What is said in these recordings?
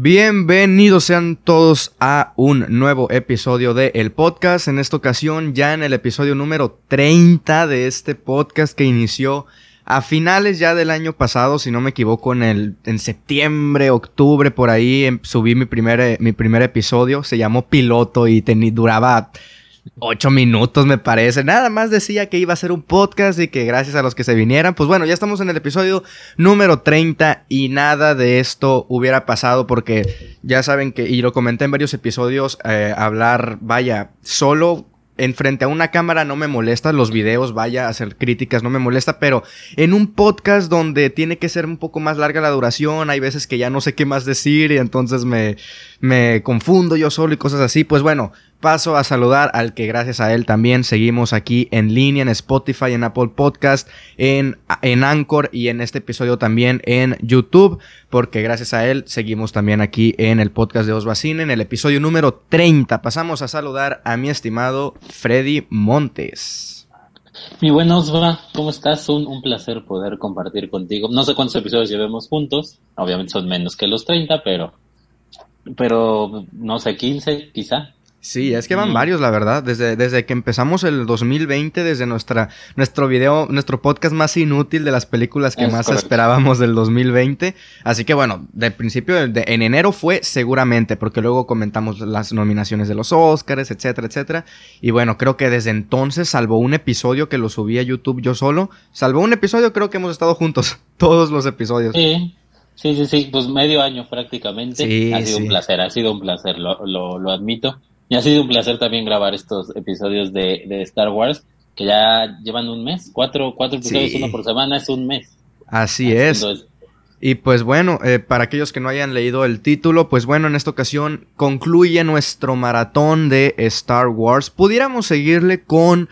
Bienvenidos sean todos a un nuevo episodio de El Podcast. En esta ocasión, ya en el episodio número 30 de este podcast que inició a finales ya del año pasado, si no me equivoco, en el en septiembre, octubre, por ahí em, subí mi primer, eh, mi primer episodio. Se llamó Piloto y duraba ocho minutos, me parece. Nada más decía que iba a ser un podcast y que gracias a los que se vinieran. Pues bueno, ya estamos en el episodio número 30 y nada de esto hubiera pasado porque ya saben que, y lo comenté en varios episodios, eh, hablar, vaya, solo en frente a una cámara no me molesta, los videos, vaya, hacer críticas no me molesta, pero en un podcast donde tiene que ser un poco más larga la duración, hay veces que ya no sé qué más decir y entonces me, me confundo yo solo y cosas así, pues bueno, paso a saludar al que gracias a él también seguimos aquí en línea en Spotify, en Apple Podcast, en, en Anchor y en este episodio también en YouTube, porque gracias a él seguimos también aquí en el podcast de Osbacine, en el episodio número 30. Pasamos a saludar a mi estimado Freddy Montes. Mi buen Osva, ¿cómo estás? Un, un placer poder compartir contigo. No sé cuántos episodios llevemos juntos, obviamente son menos que los 30, pero, pero no sé, 15 quizá. Sí, es que van varios, la verdad. Desde, desde que empezamos el 2020, desde nuestra, nuestro video, nuestro podcast más inútil de las películas que más esperábamos del 2020. Así que bueno, de principio, en enero fue seguramente, porque luego comentamos las nominaciones de los Oscars, etcétera, etcétera. Y bueno, creo que desde entonces, salvo un episodio que lo subí a YouTube yo solo, salvo un episodio, creo que hemos estado juntos. Todos los episodios. Sí. Sí, sí, sí, pues medio año prácticamente. Sí, ha sido un placer, ha sido un placer, lo, lo, lo admito. Y ha sido un placer también grabar estos episodios de, de Star Wars, que ya llevan un mes, cuatro, cuatro episodios, uno por semana, es un mes. Así es. Y pues bueno, eh, para aquellos que no hayan leído el título, pues bueno, en esta ocasión concluye nuestro maratón de Star Wars. Pudiéramos seguirle con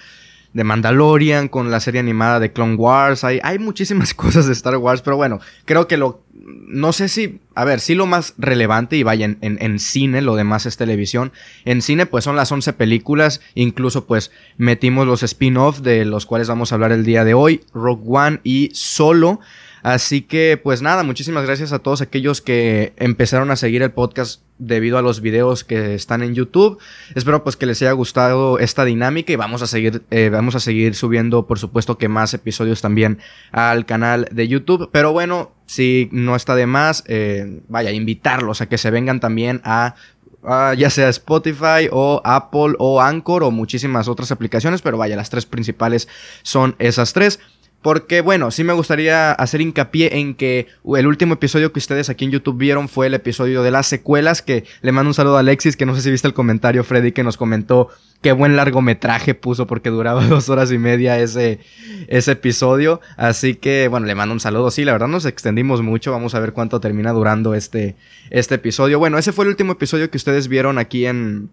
The Mandalorian, con la serie animada de Clone Wars. Hay, hay muchísimas cosas de Star Wars, pero bueno, creo que lo no sé si, a ver, sí lo más relevante y vaya en, en, cine, lo demás es televisión. En cine pues son las 11 películas, incluso pues metimos los spin-off de los cuales vamos a hablar el día de hoy, Rogue One y Solo. Así que pues nada, muchísimas gracias a todos aquellos que empezaron a seguir el podcast debido a los videos que están en YouTube. Espero pues que les haya gustado esta dinámica y vamos a seguir, eh, vamos a seguir subiendo por supuesto que más episodios también al canal de YouTube. Pero bueno, si no está de más, eh, vaya, invitarlos a que se vengan también a ya sea Spotify o Apple o Anchor o muchísimas otras aplicaciones, pero vaya, las tres principales son esas tres. Porque bueno, sí me gustaría hacer hincapié en que el último episodio que ustedes aquí en YouTube vieron fue el episodio de las secuelas, que le mando un saludo a Alexis, que no sé si viste el comentario, Freddy, que nos comentó qué buen largometraje puso porque duraba dos horas y media ese, ese episodio. Así que bueno, le mando un saludo. Sí, la verdad nos extendimos mucho. Vamos a ver cuánto termina durando este, este episodio. Bueno, ese fue el último episodio que ustedes vieron aquí en,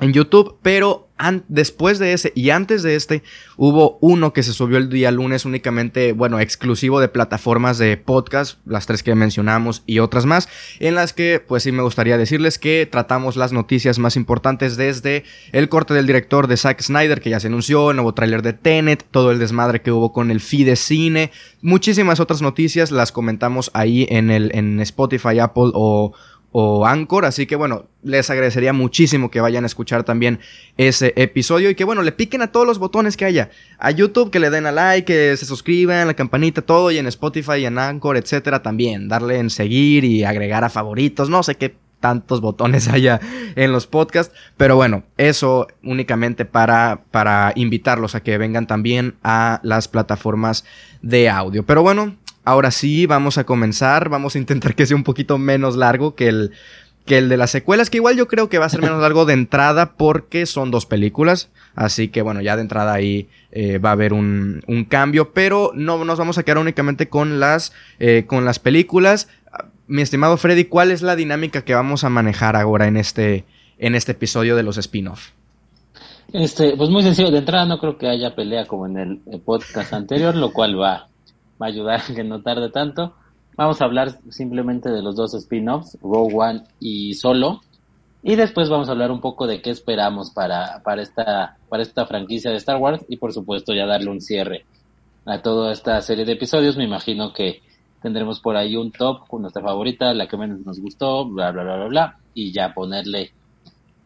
en YouTube, pero después de ese y antes de este hubo uno que se subió el día lunes únicamente, bueno, exclusivo de plataformas de podcast, las tres que mencionamos y otras más, en las que pues sí me gustaría decirles que tratamos las noticias más importantes desde el corte del director de Zack Snyder que ya se anunció, el nuevo tráiler de Tenet, todo el desmadre que hubo con el feed de cine, muchísimas otras noticias las comentamos ahí en el en Spotify, Apple o o Anchor. Así que bueno, les agradecería muchísimo que vayan a escuchar también ese episodio y que bueno, le piquen a todos los botones que haya. A YouTube que le den a like, que se suscriban, la campanita, todo y en Spotify y en Anchor, etcétera también. Darle en seguir y agregar a favoritos, no sé qué tantos botones haya en los podcasts, pero bueno, eso únicamente para para invitarlos a que vengan también a las plataformas de audio. Pero bueno, Ahora sí, vamos a comenzar. Vamos a intentar que sea un poquito menos largo que el, que el de las secuelas, que igual yo creo que va a ser menos largo de entrada porque son dos películas. Así que bueno, ya de entrada ahí eh, va a haber un, un, cambio, pero no nos vamos a quedar únicamente con las, eh, con las películas. Mi estimado Freddy, ¿cuál es la dinámica que vamos a manejar ahora en este, en este episodio de los spin-off? Este, pues muy sencillo, de entrada no creo que haya pelea como en el podcast anterior, lo cual va va a ayudar a que no tarde tanto. Vamos a hablar simplemente de los dos spin-offs, Rogue One y Solo. Y después vamos a hablar un poco de qué esperamos para, para, esta, para esta franquicia de Star Wars y por supuesto ya darle un cierre a toda esta serie de episodios. Me imagino que tendremos por ahí un top con nuestra favorita, la que menos nos gustó, bla, bla, bla, bla, bla, y ya ponerle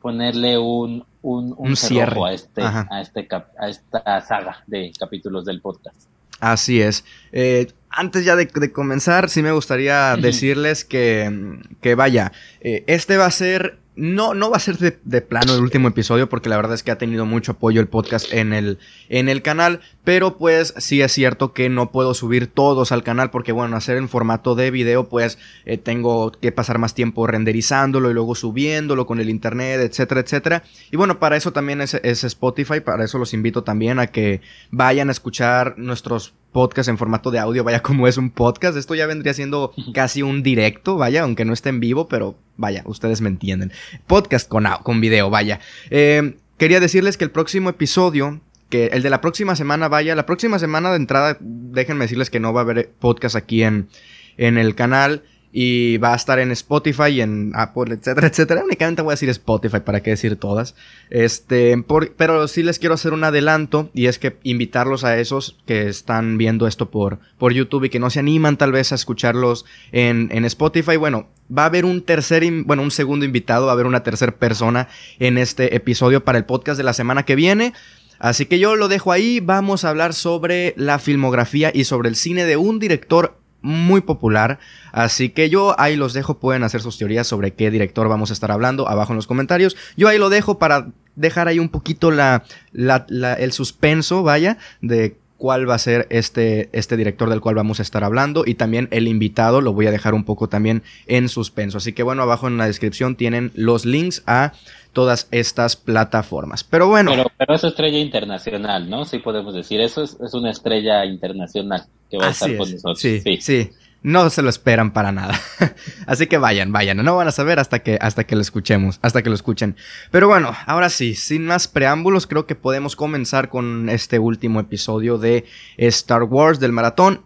ponerle un, un, cierre a este, a, este a esta saga de capítulos del podcast. Así es. Eh, antes ya de, comenzar, sí me gustaría decirles que, que vaya, eh, este va a ser no, no va a ser de, plano el último episodio porque la verdad es que ha tenido mucho apoyo el podcast en el, en el canal, pero pues sí es cierto que no puedo subir todos al canal porque bueno, hacer en formato de video pues eh, tengo que pasar más tiempo renderizándolo y luego subiéndolo con el internet, etcétera, etcétera. Y bueno, para eso también es, es Spotify, para eso los invito también a que vayan a escuchar nuestros podcast en formato de audio, vaya como es un podcast. Esto ya vendría siendo casi un directo, vaya, aunque no esté en vivo, pero vaya, ustedes me entienden. Podcast con, con video, vaya. Eh, quería decirles que el próximo episodio, que el de la próxima semana, vaya, la próxima semana de entrada, déjenme decirles que no va a haber podcast aquí en, en el canal y va a estar en Spotify y en Apple, etcétera, etcétera. Únicamente voy a decir Spotify, para qué decir todas. Este, pero sí les quiero hacer un adelanto y es que invitarlos a esos que están viendo esto por, por YouTube y que no se animan tal vez a escucharlos en, en Spotify. Bueno, va a haber un tercer, bueno, un segundo invitado, va a haber una tercera persona en este episodio para el podcast de la semana que viene. Así que yo lo dejo ahí, vamos a hablar sobre la filmografía y sobre el cine de un director muy popular. Así que yo ahí los dejo, pueden hacer sus teorías sobre qué director vamos a estar hablando abajo en los comentarios. Yo ahí lo dejo para dejar ahí un poquito la, el suspenso, vaya, de cuál va a ser este, este director del cual vamos a estar hablando y también el invitado lo voy a dejar un poco también en suspenso. Así que bueno, abajo en la descripción tienen los links a todas estas plataformas. Pero bueno. Pero, pero es estrella internacional, ¿no? Sí podemos decir, eso es, una estrella internacional que va a estar con nosotros. Sí, sí, sí. No se lo esperan para nada. Así que vayan, vayan. No van a saber hasta que, hasta que lo escuchemos, hasta que lo escuchen. Pero bueno, ahora sí, sin más preámbulos, creo que podemos comenzar con este último episodio de Star Wars del maratón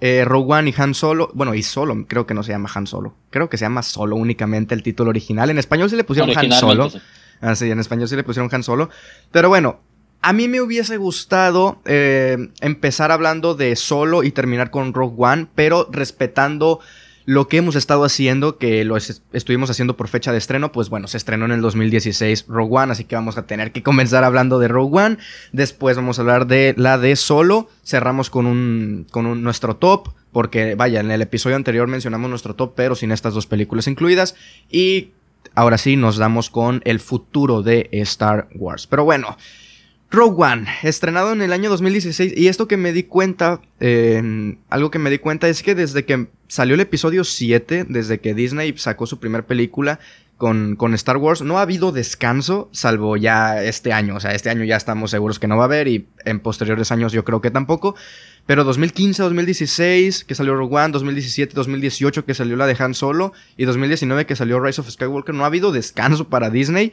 eh, Rogue One y Han Solo, bueno, y Solo, creo que no se llama Han Solo, creo que se llama Solo únicamente el título original. En español sí le pusieron Han Solo. Ah, sí, en español sí le pusieron Han Solo. Pero bueno, a mí me hubiese gustado eh, empezar hablando de Solo y terminar con Rogue One, pero respetando lo que hemos estado haciendo, que lo estuvimos haciendo por fecha de estreno, pues bueno, se estrenó en el 2016 Rogue One, así que vamos a tener que comenzar hablando de Rogue One. Después vamos a hablar de la de Solo. Cerramos con un, con nuestro top, porque vaya, en el episodio anterior mencionamos nuestro top, pero sin estas dos películas incluidas. Y ahora sí nos damos con el futuro de Star Wars. Pero bueno. Rogue One, estrenado en el año 2016. Y esto que me di cuenta, algo que me di cuenta es que desde que salió el episodio 7, desde que Disney sacó su primera película con, con, Star Wars, no ha habido descanso, salvo ya este año. O sea, este año ya estamos seguros que no va a haber y en posteriores años yo creo que tampoco. Pero 2015, 2016 que salió Rogue One, 2017, 2018 que salió la de Han Solo y 2019 que salió Rise of Skywalker, no ha habido descanso para Disney.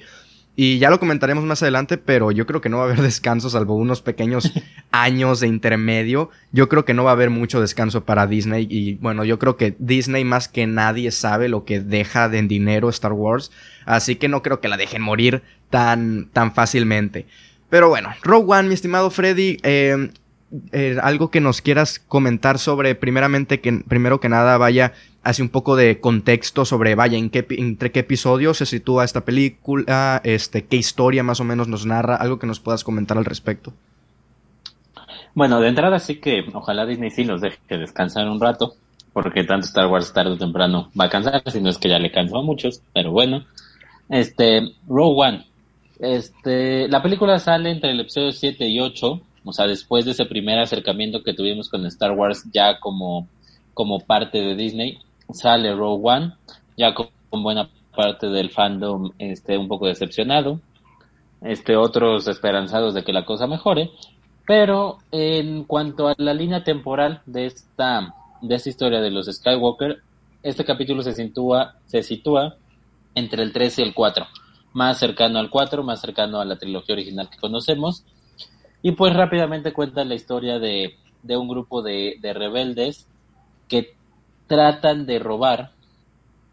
Y ya lo comentaremos más adelante, pero yo creo que no va a haber descanso, salvo unos pequeños años de intermedio. Yo creo que no va a haber mucho descanso para Disney. Y bueno, yo creo que Disney más que nadie sabe lo que deja de en dinero Star Wars. Así que no creo que la dejen morir tan, tan fácilmente. Pero bueno, Rogue One, mi estimado Freddy, eh, eh, algo que nos quieras comentar sobre, primeramente, que primero que nada, vaya, hace un poco de contexto sobre, vaya, en qué, entre qué episodio se sitúa esta película, este, qué historia más o menos nos narra, algo que nos puedas comentar al respecto. Bueno, de entrada sí que ojalá Disney sí los deje descansar un rato, porque tanto Star Wars tarde o temprano va a cansar, si no es que ya le cansó a muchos, pero bueno. Este, Rogue One. Este, la película sale entre el episodio 7 y 8, o sea, después de ese primer acercamiento que tuvimos con Star Wars ya como, como parte de Disney, sale Rogue One, ya con, buena parte del fandom este, un poco decepcionado, este, otros esperanzados de que la cosa mejore, pero en cuanto a la línea temporal de esta, de esta historia de los Skywalker, este capítulo se sitúa, se sitúa entre el 3 y el 4, más cercano al 4, más cercano a la trilogía original que conocemos, y pues rápidamente cuenta la historia de, de un grupo de, de rebeldes que tratan de robar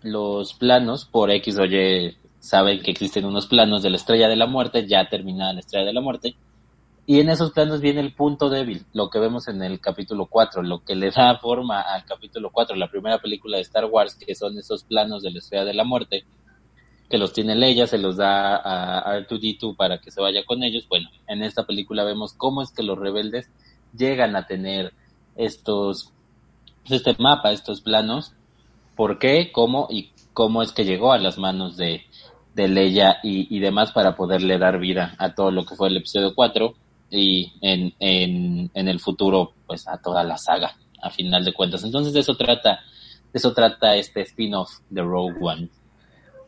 los planos por X o Y saben que existen unos planos de la Estrella de la Muerte, ya terminada la Estrella de la Muerte, Y en esos planos viene el punto débil, lo que vemos en el capítulo 4, lo que le da forma al capítulo 4, la primera película de Star Wars, que son esos planos de la Estrella de la Muerte, que los tiene Leia, se los da a R2D2 para que se vaya con ellos. Bueno, en esta película vemos cómo es que los rebeldes llegan a tener estos, este mapa, estos planos, por qué, cómo y cómo es que llegó a las manos de, de Leia y, y demás para poderle dar vida a todo lo que fue el episodio 4 y en, en, en el futuro, pues a toda la saga, a final de cuentas. Entonces de eso trata, de eso trata este spin-off de Rogue One.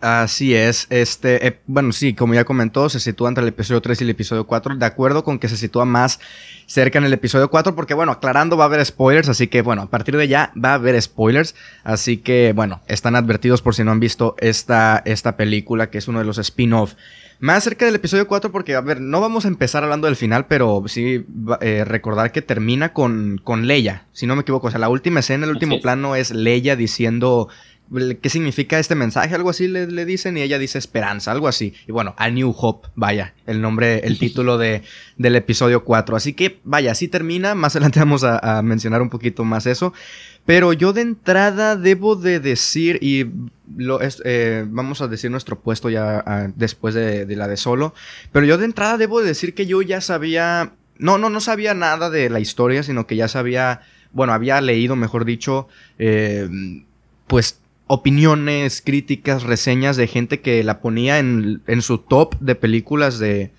Así es, este, eh, bueno, sí, como ya comentó, se sitúa entre el episodio 3 y el episodio 4, de acuerdo con que se sitúa más cerca en el episodio 4, porque bueno, aclarando va a haber spoilers, así que bueno, a partir de ya va a haber spoilers, así que bueno, están advertidos por si no han visto esta, esta película, que es uno de los spin-off más cerca del episodio 4 porque, a ver, no vamos a empezar hablando del final, pero sí eh, recordar que termina con, con Leia, si no me equivoco. O sea, la última escena, el último plano es Leia diciendo qué significa este mensaje, algo así le, le, dicen, y ella dice esperanza, algo así. Y bueno, A New Hope, vaya, el nombre, el título de, del episodio 4. Así que, vaya, así termina. Más adelante vamos a mencionar un poquito más eso. Pero yo de entrada debo de decir, y lo es, eh, vamos a decir nuestro puesto ya ah, después de, la de solo, pero yo de entrada debo de decir que yo ya sabía, no, no, no sabía nada de la historia, sino que ya sabía, bueno, había leído, mejor dicho, eh, pues opiniones, críticas, reseñas de gente que la ponía en, en su top de películas de,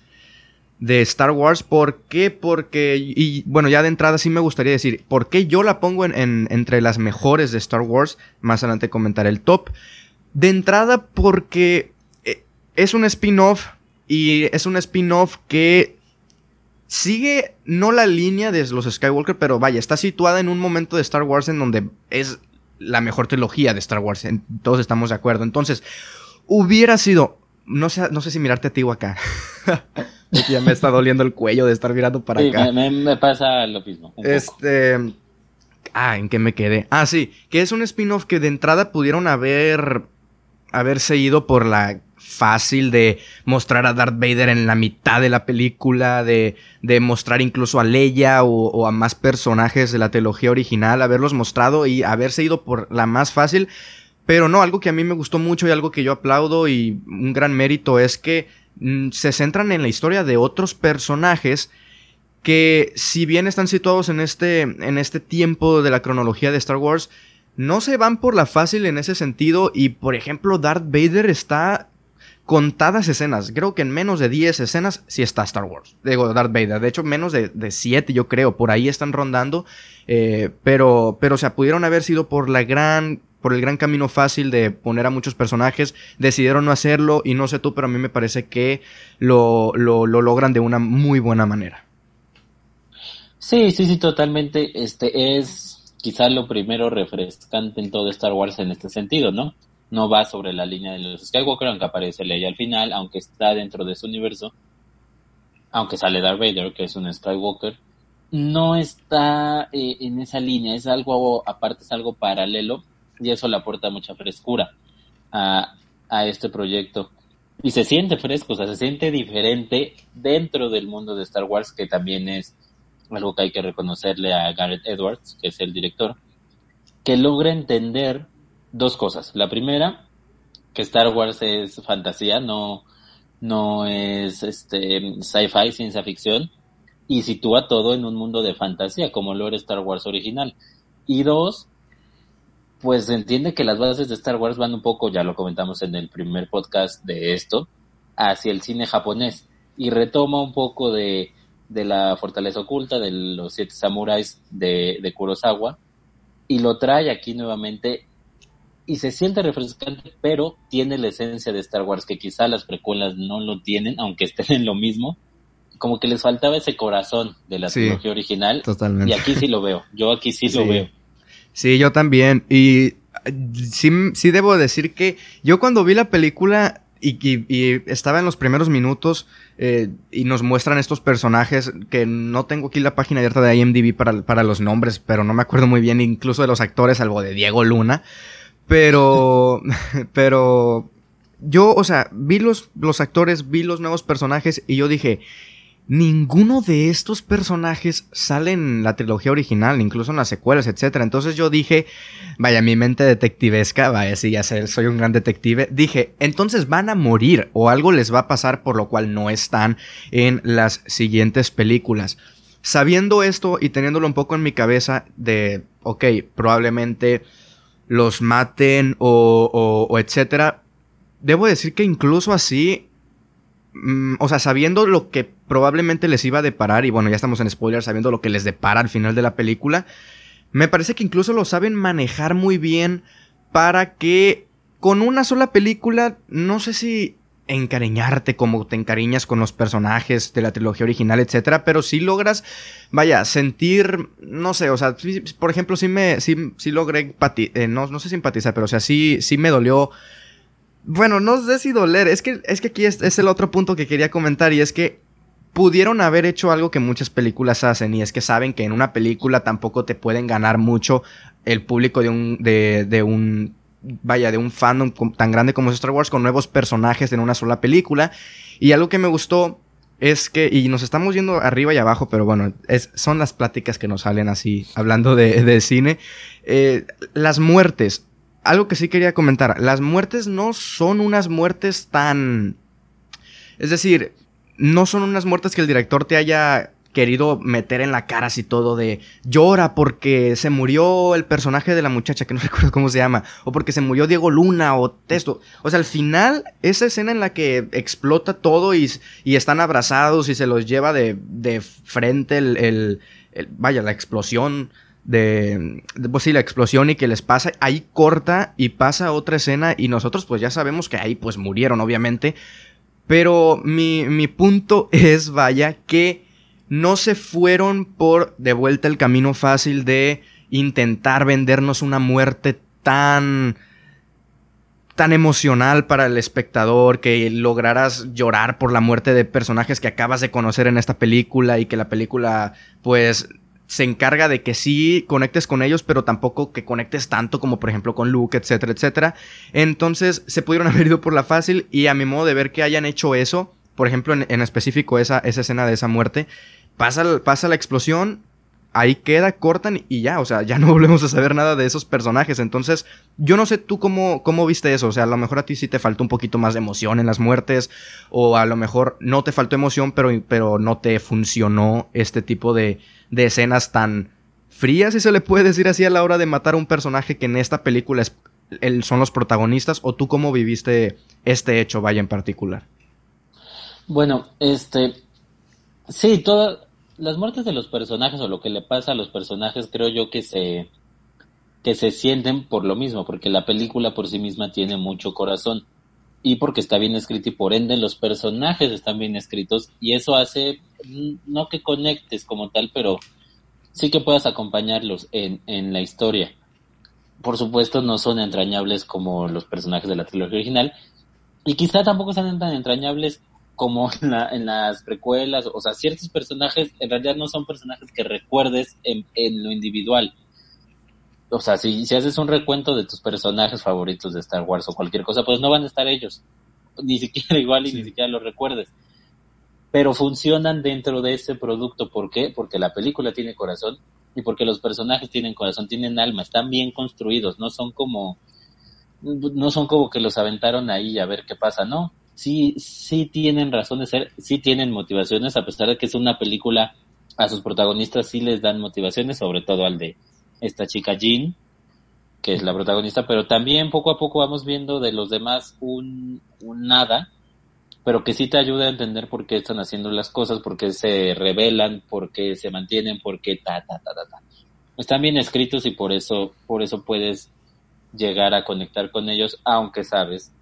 de Star Wars. ¿Por qué? Porque, y bueno, ya de entrada sí me gustaría decir, ¿por qué yo la pongo en, entre las mejores de Star Wars? Más adelante comentaré el top. De entrada porque eh, es un spin-off y es un spin-off que sigue no la línea de los Skywalker, pero vaya, está situada en un momento de Star Wars en donde es la mejor trilogía de Star Wars. todos estamos de acuerdo. Entonces, hubiera sido, no sé, no sé si mirarte a ti o acá. ya me está doliendo el cuello de estar mirando para acá. Me, me, pasa lo mismo. este. Ah, ¿en qué me quedé? Ah, sí, que es un spin-off que de entrada pudieron haber. haberse ido por la fácil de mostrar a Darth Vader en la mitad de la película, de, de mostrar incluso a Leia o, a más personajes de la trilogía original, haberlos mostrado y haberse ido por la más fácil. Pero no, algo que a mí me gustó mucho y algo que yo aplaudo y un gran mérito es que Mm, se centran en la historia de otros personajes que si bien están situados en este, en este tiempo de la cronología de Star Wars, no se van por la fácil en ese sentido y por ejemplo Darth Vader está contadas escenas, creo que en menos de 10 escenas sí está Star Wars, digo Darth Vader, de hecho menos de, de 7 yo creo, por ahí están rondando, eh, pero, pero o sea, pudieron haber sido por la gran por el gran camino fácil de poner a muchos personajes, decidieron no hacerlo y no sé tú, pero a mí me parece que lo, lo, logran de una muy buena manera. Sí, sí, sí, totalmente. Este es quizá lo primero refrescante en todo Star Wars en este sentido, ¿no? No va sobre la línea de los Skywalker, aunque aparece Leia al final, aunque está dentro de su universo, aunque sale Darth Vader, que es un Skywalker, no está eh, en esa línea, es algo aparte, es algo paralelo y eso le aporta mucha frescura a, a este proyecto. Y se siente fresco, o sea, se siente diferente dentro del mundo de Star Wars, que también es algo que hay que reconocerle a Gareth Edwards, que es el director, que logra entender dos cosas. La primera, que Star Wars es fantasía, no, no es este sci-fi, ciencia ficción, y sitúa todo en un mundo de fantasía, como lo era Star Wars original. Y dos, pues entiende que las bases de Star Wars van un poco, ya lo comentamos en el primer podcast de esto, hacia el cine japonés y retoma un poco de, de la fortaleza oculta de los siete samuráis de, de Kurosawa y lo trae aquí nuevamente y se siente refrescante, pero tiene la esencia de Star Wars que quizá las precuelas no lo tienen, aunque estén en lo mismo. Como que les faltaba ese corazón de la trilogía original. Totalmente. Y aquí sí lo veo. Yo aquí sí. lo veo. Sí, yo también. Y sí, sí debo decir que yo cuando vi la película y, y, estaba en los primeros minutos eh, y nos muestran estos personajes que no tengo aquí la página abierta de IMDb para, para los nombres, pero no me acuerdo muy bien incluso de los actores, salvo de Diego Luna. Pero, pero yo, o sea, vi los, los actores, vi los nuevos personajes y yo dije, ninguno de estos personajes sale en la trilogía original, incluso en las secuelas, etc. Entonces yo dije, vaya, mi mente detectivesca, vaya, sí, ya sé, soy un gran detective, dije, entonces van a morir o algo les va a pasar por lo cual no están en las siguientes películas. Sabiendo esto y teniéndolo un poco en mi cabeza de, ok, probablemente los maten o, o, o etcétera, debo decir que incluso así Mm, o sea, sabiendo lo que probablemente les iba a deparar, y bueno, ya estamos en spoilers, sabiendo lo que les depara al final de la película, me parece que incluso lo saben manejar muy bien para que con una sola película, no sé si encariñarte como te encariñas con los personajes de la trilogía original, etcétera, pero si logras, vaya, sentir, no sé, o sea, por ejemplo, sí me, sí, sí logré, eh, no, no sé simpatizar, pero o sea, sí, sí me dolió bueno, no sé si doler. Es que, es que aquí es, el otro punto que quería comentar. Y es que pudieron haber hecho algo que muchas películas hacen. Y es que saben que en una película tampoco te pueden ganar mucho el público de un. de, de un. Vaya, de un fandom tan grande como Star Wars con nuevos personajes en una sola película. Y algo que me gustó es que, y nos estamos yendo arriba y abajo, pero bueno, es, son las pláticas que nos salen así, hablando de, de cine. Eh, las muertes algo que sí quería comentar, las muertes no son unas muertes tan... Es decir, no son unas muertes que el director te haya querido meter en la cara así todo de llora porque se murió el personaje de la muchacha que no recuerdo cómo se llama o porque se murió Diego Luna o texto. O sea, al final esa escena en la que explota todo y, y están abrazados y se los lleva de, de frente el, el, vaya, la explosión de, pues sí, la explosión y que les pasa, ahí corta y pasa otra escena y nosotros pues ya sabemos que ahí pues murieron obviamente, pero mi, mi punto es, vaya, que no se fueron por de vuelta el camino fácil de intentar vendernos una muerte tan tan emocional para el espectador, que lograras llorar por la muerte de personajes que acabas de conocer en esta película y que la película pues se encarga de que sí conectes con ellos, pero tampoco que conectes tanto como por ejemplo con Luke, etcétera, etcétera. Entonces se pudieron haber ido por la fácil y a mi modo de ver que hayan hecho eso, por ejemplo en, específico esa, esa, escena de esa muerte, pasa, pasa la explosión, ahí queda, cortan y ya, o sea, ya no volvemos a saber nada de esos personajes. Entonces, yo no sé tú cómo, cómo viste eso, o sea, a lo mejor a ti sí te faltó un poquito más de emoción en las muertes, o a lo mejor no te faltó emoción, pero, pero no te funcionó este tipo de, de escenas tan frías, si se le puede decir así, a la hora de matar a un personaje que en esta película es, son los protagonistas, o tú cómo viviste este hecho, vaya en particular. Bueno, este, sí, todas las muertes de los personajes o lo que le pasa a los personajes creo yo que se que se sienten por lo mismo, porque la película por sí misma tiene mucho corazón y porque está bien escrita y por ende los personajes están bien escritos y eso hace mm, no que conectes como tal, pero sí que puedas acompañarlos en, en la historia. Por supuesto no son entrañables como los personajes de la trilogía original y quizá tampoco sean tan entrañables como en, la, en las precuelas, o sea, ciertos personajes en realidad no son personajes que recuerdes en, en lo individual o sea, si, si haces un recuento de tus personajes favoritos de Star Wars o cualquier cosa, pues no van a estar ellos. Ni siquiera igual y ni siquiera los recuerdes. Pero funcionan dentro de ese producto. ¿Por qué? Porque la película tiene corazón y porque los personajes tienen corazón, tienen alma, están bien construidos, no son como, no son como que los aventaron ahí a ver qué pasa, no. Sí, sí tienen razón de ser, sí tienen motivaciones, a pesar de que es una película, a sus protagonistas sí les dan motivaciones, sobre todo al de, esta chica Jean, que es la protagonista, pero también poco a poco vamos viendo de los demás un, nada, pero que sí te ayuda a entender por qué están haciendo las cosas, por qué se revelan, por qué se mantienen, por qué ta, ta, ta, ta, ta. Están bien escritos y por eso, por eso puedes llegar a conectar con ellos, aunque sabes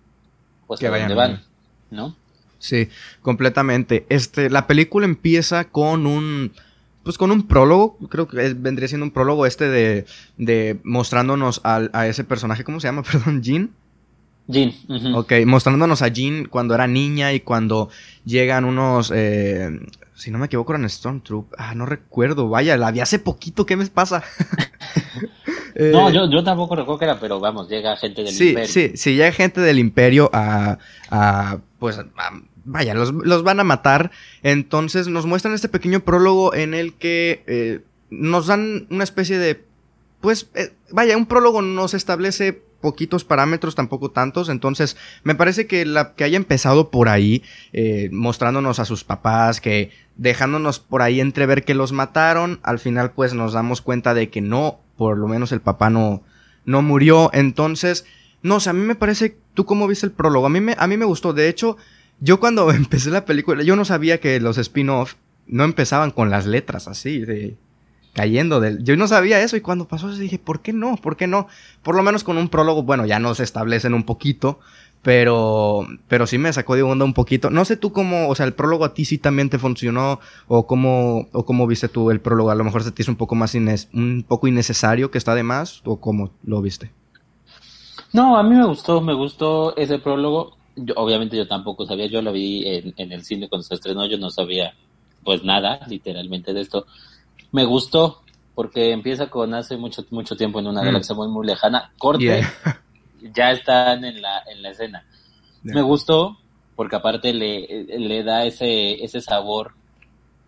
pues que dónde van, ¿no? Sí, completamente. Este, la película empieza con un pues con un prólogo, creo que vendría siendo un prólogo este de, de mostrándonos a ese personaje, ¿cómo se llama? Perdón, Jean. Jean. Ok, mostrándonos a Jean cuando era niña y cuando llegan unos, eh, si no me equivoco, eran Stormtroop. Ah, no recuerdo, vaya, la vi hace poquito, ¿qué me pasa? no, yo, yo, tampoco recuerdo que era, pero vamos, llega gente del imperio. Sí, sí, sí, llega gente del imperio a, a pues, a vaya, los, van a matar. Entonces nos muestran este pequeño prólogo en el que eh, nos dan una especie de, pues, eh, vaya, un prólogo nos establece poquitos parámetros, tampoco tantos. Entonces, me parece que la que haya empezado por ahí, eh, mostrándonos a sus papás, que dejándonos por ahí entrever que los mataron, al final pues nos damos cuenta de que no, por lo menos el papá no, no murió. Entonces, no, sea, a mí me parece, ¿tú cómo viste el prólogo? A mí me, a mí me gustó. De hecho, yo cuando empecé la película, yo no sabía que los spin-off no empezaban con las letras así, de cayendo del... Yo no sabía eso y cuando pasó eso dije, ¿por qué no? ¿Por qué no? Por lo menos con un prólogo, bueno, ya nos establecen un poquito, pero, pero sí me sacó de onda un poquito. No sé tú cómo, o sea, el prólogo a ti sí también te funcionó o cómo, o cómo viste tú el prólogo. A lo mejor se te hizo un poco más, un poco innecesario que está de más o cómo lo viste. No, a mí me gustó, me gustó ese prólogo. Yo, obviamente yo tampoco sabía, yo lo vi en, en el cine cuando se estrenó, yo no sabía pues nada, literalmente de esto. Me gustó porque empieza con hace mucho mucho tiempo en una mm. galaxia muy muy lejana. Corte, ya están en la en la escena. Me gustó porque aparte le, le da ese ese sabor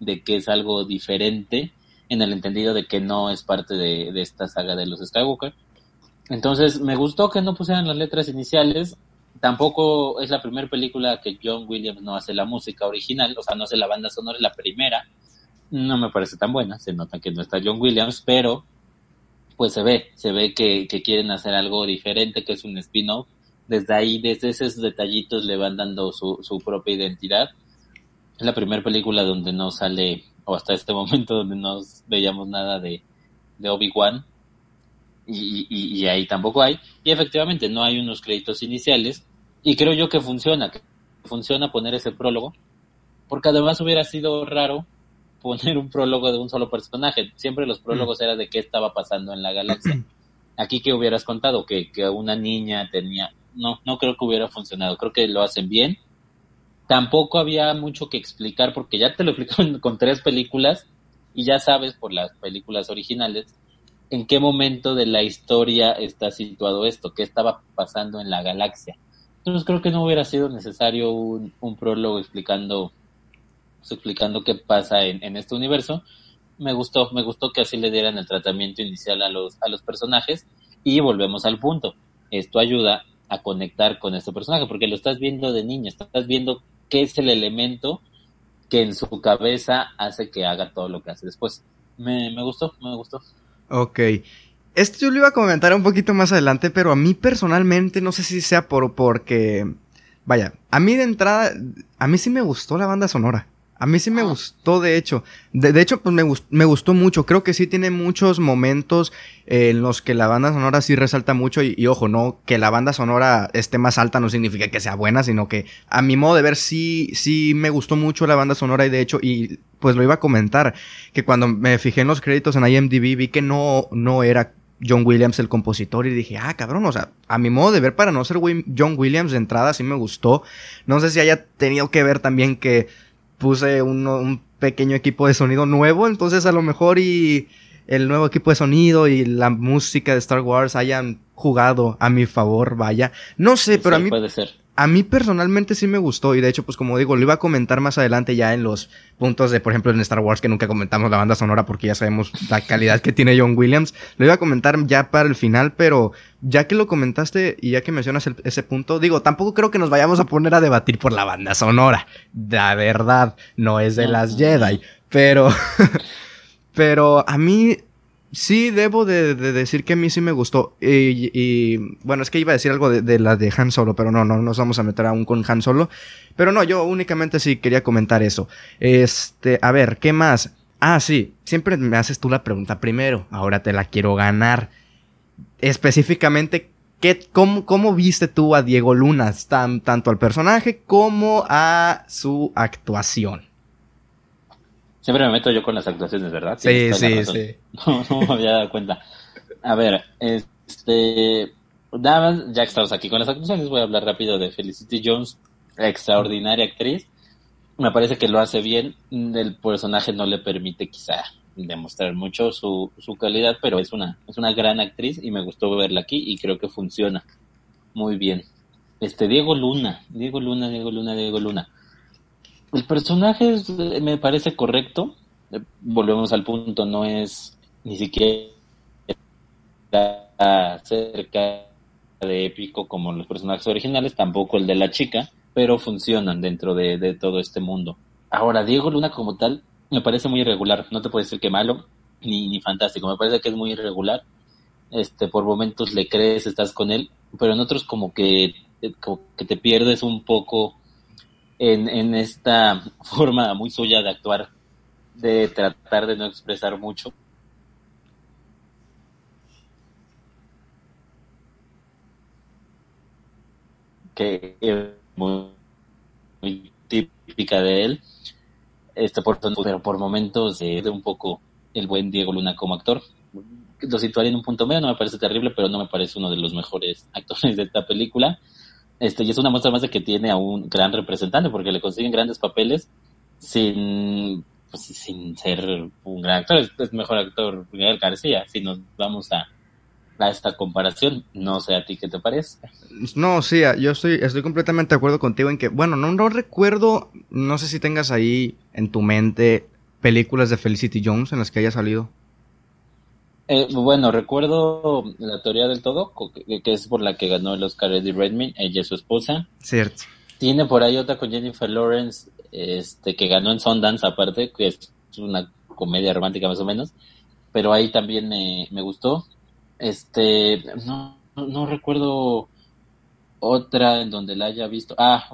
de que es algo diferente en el entendido de que no es parte de, de esta saga de los Skywalker. Entonces me gustó que no pusieran las letras iniciales. Tampoco es la primera película que John Williams no hace la música original, o sea, no hace la banda sonora, es la primera no me parece tan buena, se nota que no está John Williams, pero pues se ve, se ve que, quieren hacer algo diferente, que es un spin-off. Desde ahí, desde esos detallitos le van dando su, propia identidad. Es la primera película donde no sale, o hasta este momento donde no veíamos nada de Obi-Wan. Y, y, ahí tampoco hay. Y efectivamente no hay unos créditos iniciales. Y creo yo que funciona, que funciona poner ese prólogo. Porque además hubiera sido raro poner un prólogo de un solo personaje. Siempre los prólogos mm. eran de qué estaba pasando en la galaxia. Aquí que hubieras contado que, que una niña tenía... No, no creo que hubiera funcionado. Creo que lo hacen bien. Tampoco había mucho que explicar porque ya te lo explicaron con tres películas y ya sabes por las películas originales en qué momento de la historia está situado esto, qué estaba pasando en la galaxia. Entonces creo que no hubiera sido necesario un, prólogo explicando explicando qué pasa en, este universo. Me gustó, me gustó que así le dieran el tratamiento inicial a los, a los personajes y volvemos al punto. Esto ayuda a conectar con este personaje porque lo estás viendo de niña, estás viendo qué es el elemento que en su cabeza hace que haga todo lo que hace después. Me gustó, me gustó. Ok. Esto yo lo iba a comentar un poquito más adelante, pero a mí personalmente no sé si sea por porque vaya, a mí de entrada a mí sí me gustó la banda sonora. A mí sí me gustó, de hecho. De, hecho, pues me, me, gustó mucho. Creo que sí tiene muchos momentos en los que la banda sonora sí resalta mucho. Y, ojo, no que la banda sonora esté más alta no significa que sea buena, sino que a mi modo de ver sí, sí me gustó mucho la banda sonora. Y de hecho, y pues lo iba a comentar, que cuando me fijé en los créditos en IMDb vi que no, no era John Williams el compositor y dije, ah, cabrón, o sea, a mi modo de ver para no ser John Williams de entrada sí me gustó. No sé si haya tenido que ver también que puse un, pequeño equipo de sonido nuevo, entonces a lo mejor y el nuevo equipo de sonido y la música de Star Wars hayan jugado a mi favor, vaya. No sé, pero a mí puede ser. A mí personalmente sí me gustó y de hecho, pues como digo, lo iba a comentar más adelante ya en los puntos de, por ejemplo, en Star Wars, que nunca comentamos la banda sonora porque ya sabemos la calidad que tiene John Williams. Lo iba a comentar ya para el final, pero ya que lo comentaste y ya que mencionas ese punto, digo, tampoco creo que nos vayamos a poner a debatir por la banda sonora. La verdad, no es de las Jedi, pero... pero a mí Sí, debo de, decir que a mí sí me gustó. Y, bueno, es que iba a decir algo de, la de Han Solo, pero no, no nos vamos a meter aún con Han Solo. Pero no, yo únicamente sí quería comentar eso. Este, a ver, ¿qué más? Ah, sí, siempre me haces tú la pregunta primero. Ahora te la quiero ganar. Específicamente, ¿qué, cómo, cómo viste tú a Diego Luna? tanto al personaje como a su actuación. Siempre me meto yo con las actuaciones, ¿verdad? Sí, sí, sí. No, no me había dado cuenta. A ver, este. Nada ya que estamos aquí con las actuaciones, voy a hablar rápido de Felicity Jones, extraordinaria actriz. Me parece que lo hace bien. El personaje no le permite quizá demostrar mucho su, su calidad, pero es una, es una gran actriz y me gustó verla aquí y creo que funciona muy bien. Este, Diego Luna, Diego Luna, Diego Luna, Diego Luna. El personaje me parece correcto. Volvemos al punto, no es ni siquiera cerca de épico como los personajes originales, tampoco el de la chica, pero funcionan dentro de, todo este mundo. Ahora, Diego Luna como tal me parece muy irregular, no te puedo decir que malo ni, ni fantástico, me parece que es muy irregular. Este, por momentos le crees, estás con él, pero en otros como que, como que te pierdes un poco en, esta forma muy suya de actuar, de tratar de no expresar mucho que es muy, típica de él. Este, por, pero por momentos de un poco el buen Diego Luna como actor. Lo situaría en un punto medio, no me parece terrible, pero no me parece uno de los mejores actores de esta película. Este, y es una muestra más de que tiene a un gran representante, porque le consiguen grandes papeles sin, pues, sin ser un gran actor. Es, mejor actor Miguel García, si nos vamos a, a esta comparación. No sé a ti qué te parece. No, sí, yo estoy, estoy completamente de acuerdo contigo en que, bueno, no, no recuerdo, no sé si tengas ahí en tu mente películas de Felicity Jones en las que haya salido. Eh, bueno, recuerdo la teoría del todo, que, es por la que ganó el Oscar Eddie Redmayne, ella es su esposa. Cierto. Tiene por ahí otra con Jennifer Lawrence, este, que ganó en Sundance aparte, que es una comedia romántica más o menos, pero ahí también me, me gustó. Este, no, no, recuerdo otra en donde la haya visto. Ah,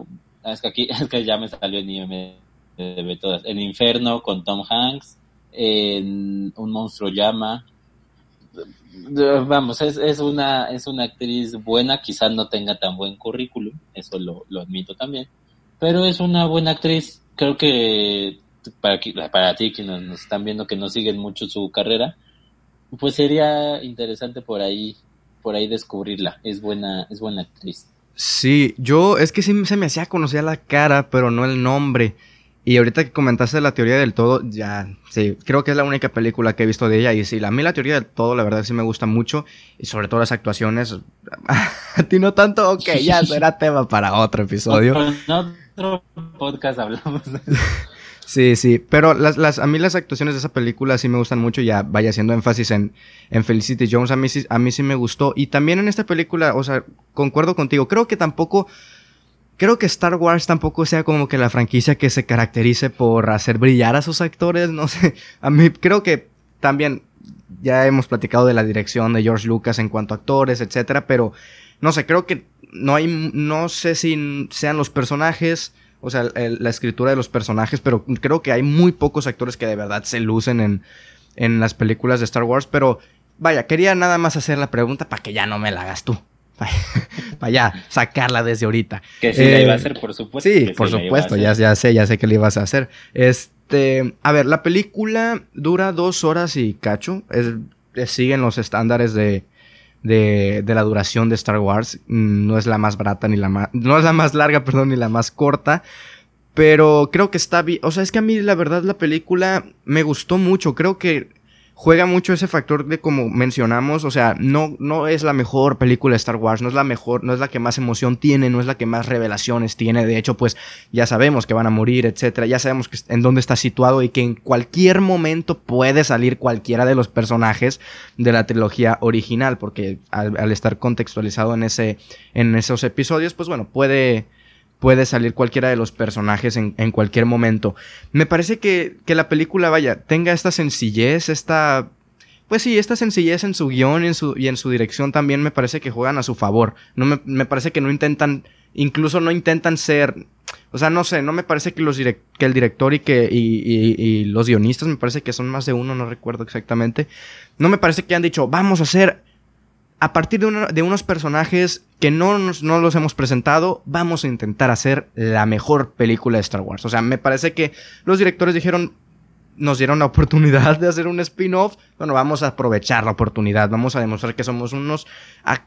es que aquí, es que ya me salió en IMDb todas. El Infierno con Tom Hanks, en Un monstruo llama. Vamos, es, es una es una actriz buena, quizás no tenga tan buen currículum, eso lo, lo admito también, pero es una buena actriz. Creo que para, para ti que nos, nos están viendo que no siguen mucho su carrera, pues sería interesante por ahí, por ahí descubrirla. Es buena, es buena actriz. Sí, yo es que sí se me hacía conocer la cara, pero no el nombre. Y ahorita que comentaste la teoría del todo, ya, sí, creo que es la única película que he visto de ella. Y sí, a mí la teoría del todo, la verdad, sí me gusta mucho. Y sobre todo las actuaciones. a ti no tanto, ok, ya será tema para otro episodio. En otro podcast hablamos de Sí, sí, pero las, las, a mí las actuaciones de esa película sí me gustan mucho, ya vaya haciendo énfasis en, en Felicity Jones, a mí, sí, a mí sí me gustó. Y también en esta película, o sea, concuerdo contigo, creo que tampoco, creo que Star Wars tampoco sea como que la franquicia que se caracterice por hacer brillar a sus actores, no sé, a mí creo que también ya hemos platicado de la dirección de George Lucas en cuanto a actores, etcétera, pero no sé, creo que no hay, no sé si sean los personajes, o sea, la escritura de los personajes, pero creo que hay muy pocos actores que de verdad se lucen en, en las películas de Star Wars, pero vaya, quería nada más hacer la pregunta para que ya no me la hagas tú. para ya sacarla desde ahorita. Que sí la iba a eh, hacer, por supuesto. Sí, por supuesto, ya, ya sé, ya sé que le ibas a hacer. Este, a ver, la película dura dos horas y cacho. Es, siguen los estándares de, de, de, la duración de Star Wars. Mm, no es la más barata ni la más... No es la más larga, perdón, ni la más corta. Pero creo que está bien. O sea, es que a mí la verdad la película me gustó mucho. Creo que juega mucho ese factor de como mencionamos, o sea, no, no es la mejor película de Star Wars, no es la mejor, no es la que más emoción tiene, no es la que más revelaciones tiene, de hecho, pues ya sabemos que van a morir, etcétera, ya sabemos que, en dónde está situado y que en cualquier momento puede salir cualquiera de los personajes de la trilogía original, porque al, al estar contextualizado en ese, en esos episodios, pues bueno, puede puede salir cualquiera de los personajes en, en cualquier momento. Me parece que, que, la película, vaya, tenga esta sencillez, esta... Pues sí, esta sencillez en su guion y en su, y en su dirección también me parece que juegan a su favor. No me, me parece que no intentan, incluso no intentan ser... O sea, no sé, no me parece que, los que el director y que y, y, los guionistas, me parece que son más de uno, no recuerdo exactamente. No me parece que han dicho, vamos a hacer a partir de, unos personajes que no, no los hemos presentado, vamos a intentar hacer la mejor película de Star Wars. O sea, me parece que los directores dijeron, nos dieron la oportunidad de hacer un spin-off, bueno, vamos a aprovechar la oportunidad, vamos a demostrar que somos unos,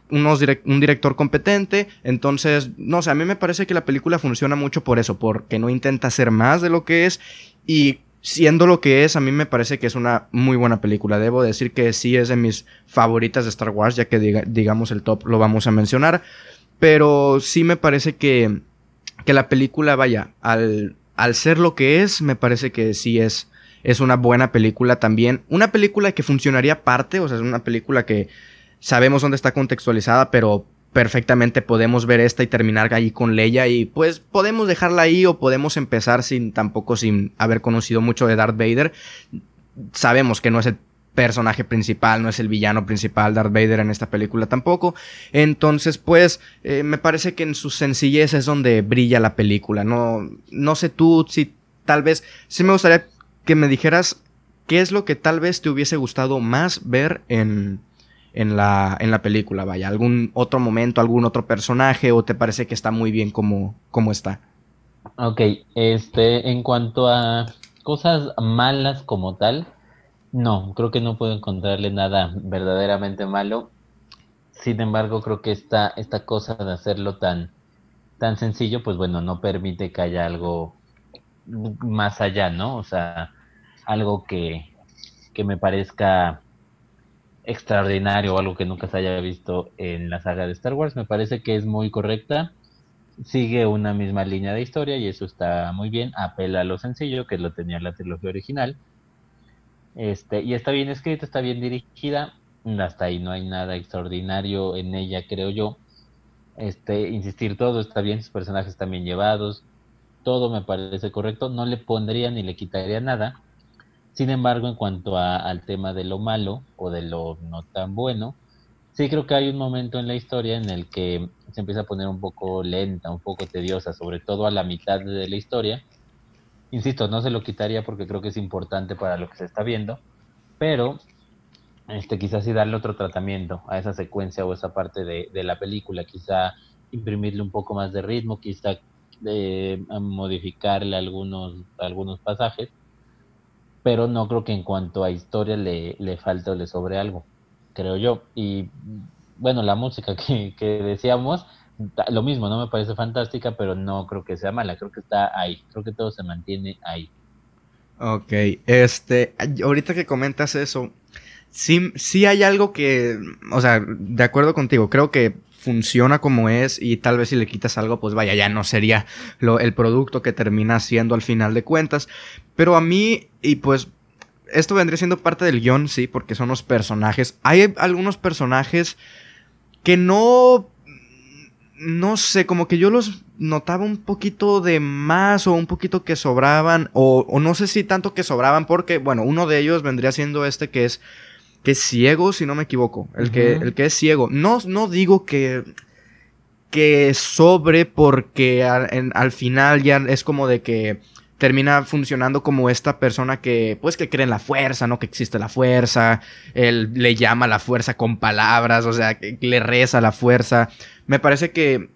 unos un director competente, entonces, no sé, a mí me parece que la película funciona mucho por eso, porque no intenta hacer más de lo que es y siendo lo que es, a mí me parece que es una muy buena película. Debo decir que sí es de mis favoritas de Star Wars, ya que digamos el top lo vamos a mencionar. Pero sí me parece que, que la película, vaya, al, al ser lo que es, me parece que sí es, es una buena película también. Una película que funcionaría aparte, o sea, es una película que sabemos dónde está contextualizada, pero perfectamente podemos ver esta y terminar ahí con Leia y pues podemos dejarla ahí o podemos empezar sin tampoco sin haber conocido mucho de Darth Vader. Sabemos que no es el personaje principal, no es el villano principal Darth Vader en esta película tampoco. Entonces, pues, eh, me parece que en su sencillez es donde brilla la película. No, no sé tú si tal vez, sí me gustaría que me dijeras qué es lo que tal vez te hubiese gustado más ver en, en la, en la película, vaya, algún otro momento, algún otro personaje o te parece que está muy bien como, está. Ok, este, en cuanto a cosas malas como tal, no, creo que no puedo encontrarle nada verdaderamente malo. Sin embargo, creo que esta, esta cosa de hacerlo tan, tan sencillo, pues bueno, no permite que haya algo más allá, ¿no? O sea, algo que, que me parezca extraordinario o algo que nunca se haya visto en la saga de Star Wars. Me parece que es muy correcta. Sigue una misma línea de historia y eso está muy bien. Apela a lo sencillo, que lo tenía la trilogía original. Este, y está bien escrita, está bien dirigida. Hasta ahí no hay nada extraordinario en ella, creo yo. Este, insistir, todo está bien, sus personajes están bien llevados. Todo me parece correcto. No le pondría ni le quitaría nada sin embargo, en cuanto al tema de lo malo o de lo no tan bueno, sí creo que hay un momento en la historia en el que se empieza a poner un poco lenta, un poco tediosa, sobre todo a la mitad de la historia. Insisto, no se lo quitaría porque creo que es importante para lo que se está viendo, pero este, quizás sí darle otro tratamiento a esa secuencia o esa parte de, la película, quizá imprimirle un poco más de ritmo, quizá eh, modificarle algunos, algunos pasajes pero no creo que en cuanto a historia le, le falte o le sobre algo, creo yo. Y bueno, la música que, que decíamos, lo mismo, no me parece fantástica, pero no creo que sea mala, creo que está ahí, creo que todo se mantiene ahí. Ok, este, ahorita que comentas eso, sí, sí hay algo que, o sea, de acuerdo contigo, creo que funciona como es y tal vez si le quitas algo, pues vaya, ya no sería lo, el producto que termina siendo al final de cuentas. Pero a mí, y pues esto vendría siendo parte del guion, sí, porque son los personajes. Hay algunos personajes que no... No sé, como que yo los notaba un poquito de más o un poquito que sobraban, o, o no sé si tanto que sobraban, porque, bueno, uno de ellos vendría siendo este que es que es ciego, si no me equivoco. El, que, el que es ciego. No, no digo que, que sobre porque al, final ya es como de que termina funcionando como esta persona que, pues, que cree en la fuerza, ¿no? Que existe la fuerza. Él le llama la fuerza con palabras, o sea, que le reza la fuerza. Me parece que,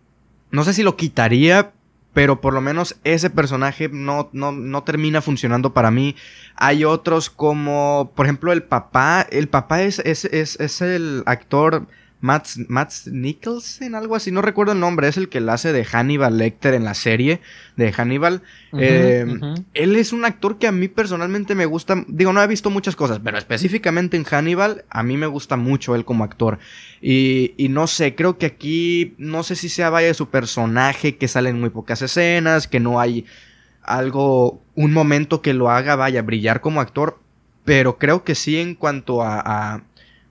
no sé si lo quitaría, pero por lo menos ese personaje no, no, no termina funcionando para mí. Hay otros como, por ejemplo, el papá. El papá es, es, es, es el actor Matt, Matt Nicholson, algo así, no recuerdo el nombre, es el que la hace de Hannibal Lecter en la serie de Hannibal. Eh, él es un actor que a mí personalmente me gusta, digo, no he visto muchas cosas, pero específicamente en Hannibal, a mí me gusta mucho él como actor. Y, y no sé, creo que aquí, no sé si sea vaya su personaje, que sale en muy pocas escenas, que no hay algo, un momento que lo haga, vaya, brillar como actor, pero creo que sí en cuanto a, a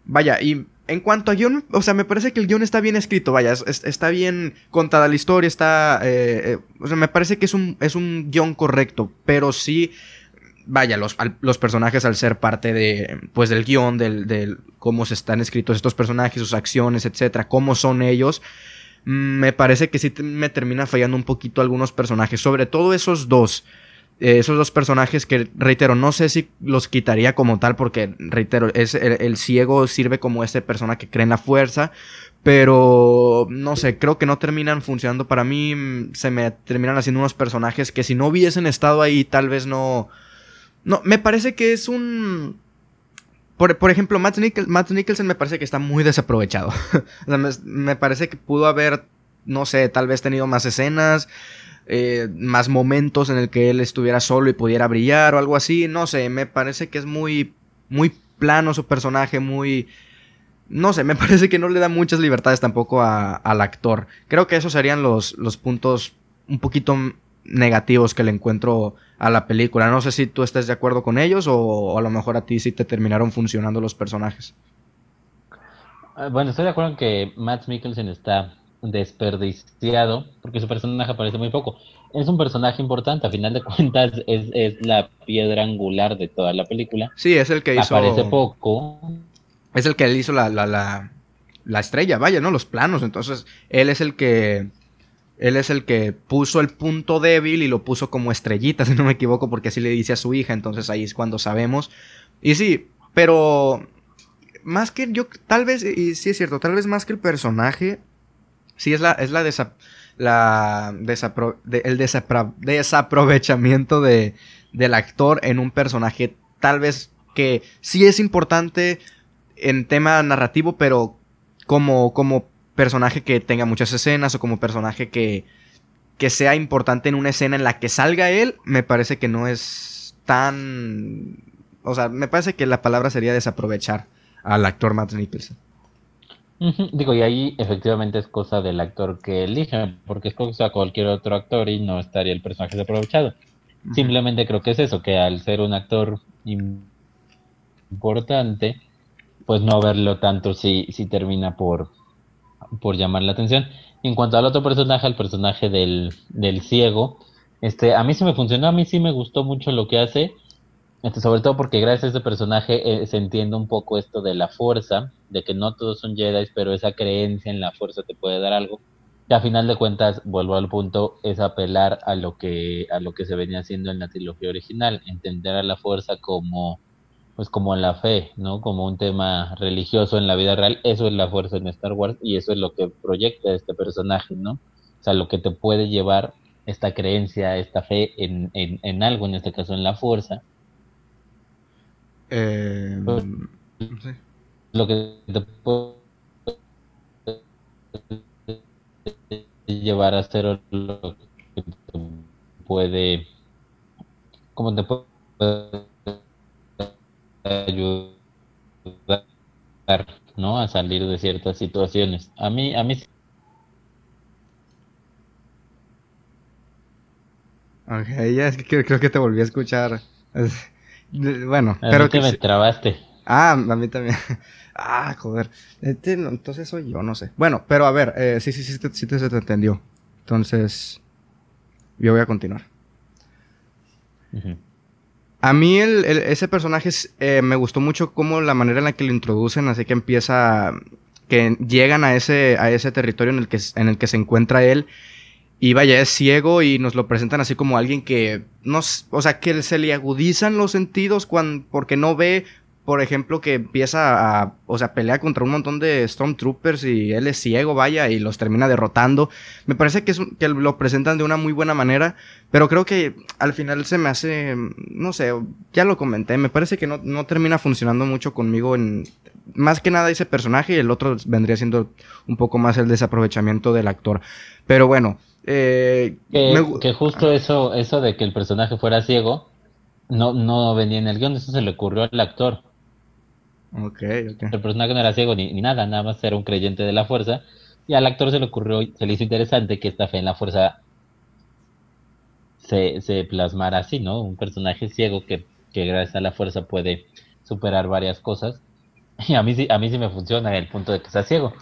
vaya, y en cuanto a guion, o sea, me parece que el guion está bien escrito, vaya, está bien contada la historia, está... Eh, eh, o sea, me parece que es un, es un guion correcto, pero sí, vaya, los, los personajes al ser parte de, pues, del guion, del, del cómo se están escritos estos personajes, sus acciones, etcétera, cómo son ellos, mm, me parece que sí me termina fallando un poquito algunos personajes, sobre todo esos dos. Eh, esos dos personajes que, reitero, no sé si los quitaría como tal, porque, reitero, es el, ciego sirve como esta persona que cree en la fuerza, pero no sé, creo que no terminan funcionando para mí, mm, se me terminan haciendo unos personajes que si no hubiesen estado ahí, tal vez no... No, me parece que es un... Por, por ejemplo, Matt, Nicholson me parece que está muy desaprovechado. o sea, me parece que pudo haber, no sé, tal vez tenido más escenas. Eh, más momentos en el que él estuviera solo y pudiera brillar o algo así. No sé, me parece que es muy, muy plano su personaje, muy... No sé, me parece que no le da muchas libertades tampoco al actor. Creo que esos serían los, los puntos un poquito negativos que le encuentro a la película. No sé si tú estás de acuerdo con ellos o, a lo mejor a ti sí te terminaron funcionando los personajes. Ah, bueno, estoy de acuerdo en que Matt Mikkelsen está desperdiciado porque su personaje aparece muy poco. Es un personaje importante, a final de cuentas es, es la piedra angular de toda la película. Sí, es el que hizo... Aparece poco. Es el que hizo la, la, la, la estrella, vaya, ¿no? Los planos. Entonces, él es el que él es el que puso el punto débil y lo puso como estrellita, si no me equivoco, porque así le dice a su hija, entonces ahí es cuando sabemos. Y sí, pero más que yo, tal vez, y sí es cierto, tal vez más que el personaje, sí es la, es la, la el desaprovechamiento de, del actor en un personaje, tal vez que sí es importante en tema narrativo, pero como, como personaje que tenga muchas escenas o como personaje que, que sea importante en una escena en la que salga él, me parece que no es tan... O sea, me parece que la palabra sería desaprovechar al actor Matt Nicholson. Digo, y ahí efectivamente es cosa del actor que elige, porque es cosa cualquier otro actor y no estaría el personaje desaprovechado. Simplemente creo que es eso, que al ser un actor importante, pues no verlo tanto si, si termina por, por llamar la atención. En cuanto al otro personaje, el personaje del, del ciego, este, a mí sí me funcionó, a mí sí me gustó mucho lo que hace, este, sobre todo porque gracias a ese personaje eh, se entiende un poco esto de la fuerza, de que no todos son Jedi, pero esa creencia en la fuerza te puede dar algo. Que a final de cuentas, vuelvo al punto, es apelar a lo que, a lo que se venía haciendo en la trilogía original, entender a la fuerza como pues como la fe, ¿no? Como un tema religioso en la vida real, eso es la fuerza en Star Wars y eso es lo que proyecta este personaje, ¿no? O sea, lo que te puede llevar esta creencia, esta fe en, en, algo, en este caso en la fuerza. Eh, pues, lo que te puede llevar a hacer lo que te puede, como te puede ayudar, ¿no? A salir de ciertas situaciones. A mí, a mí Ok, ya es que creo, que te volví a escuchar. Bueno, pero que me trabaste. Ah, a mí también. Ah, joder. Este, entonces soy yo, no sé. Bueno, pero a ver, eh, sí, sí, sí, sí, sí, se te entendió. Entonces, yo voy a continuar. A mí el, ese personaje eh, me gustó mucho como la manera en la que lo introducen, así que empieza, que llegan a ese, a ese territorio en el, que, en el que se encuentra él y vaya, es ciego y nos lo presentan así como alguien que, nos, o sea, que se le agudizan los sentidos cuando, porque no ve por ejemplo, que empieza a, o sea, pelea contra un montón de Stormtroopers y él es ciego, vaya, y los termina derrotando. Me parece que, es que lo presentan de una muy buena manera, pero creo que al final se me hace, no sé, ya lo comenté, me parece que no, no termina funcionando mucho conmigo en, más que nada ese personaje y el otro vendría siendo un poco más el desaprovechamiento del actor. Pero bueno, eh, que, justo eso, eso de que el personaje fuera ciego, no, no venía en el guion, eso se le ocurrió al actor. El personaje no era ciego ni, nada, nada más era un creyente de la fuerza. Y al actor se le ocurrió, se le hizo interesante que esta fe en la fuerza se, se plasmara así, ¿no? Un personaje ciego que, que gracias a la fuerza puede superar varias cosas. Y a mí sí, a mí sí me funciona el punto de que sea ciego.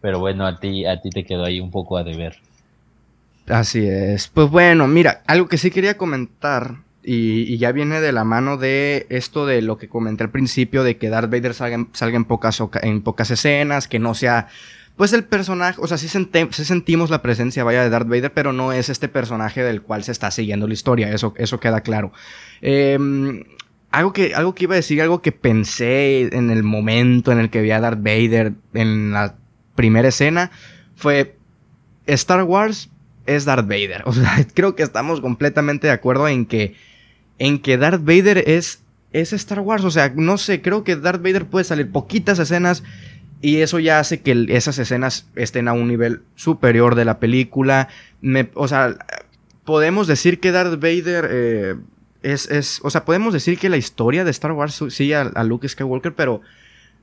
Pero bueno, a ti, a ti te quedó ahí un poco a deber. Así es. Pues bueno, mira, algo que sí quería comentar y, ya viene de la mano de esto de lo que comenté al principio, de que Darth Vader salga, en, pocas, en pocas escenas, que no sea pues el personaje, o sea, sí, sentimos la presencia, vaya, de Darth Vader, pero no es este personaje del cual se está siguiendo la historia, eso, eso queda claro. Em, algo, que, algo que iba a decir, algo que pensé en el momento en el que vi a Darth Vader en la primera escena, fue Star Wars es Darth Vader. O sea, creo que estamos completamente de acuerdo en que en que Darth Vader es, es Star Wars. O sea, no sé, creo que Darth Vader puede salir poquitas escenas y eso ya hace que esas escenas estén a un nivel superior de la película. o sea, podemos decir que Darth Vader eh, es, es, o sea, podemos decir que la historia de Star Wars sigue a, Luke Skywalker, pero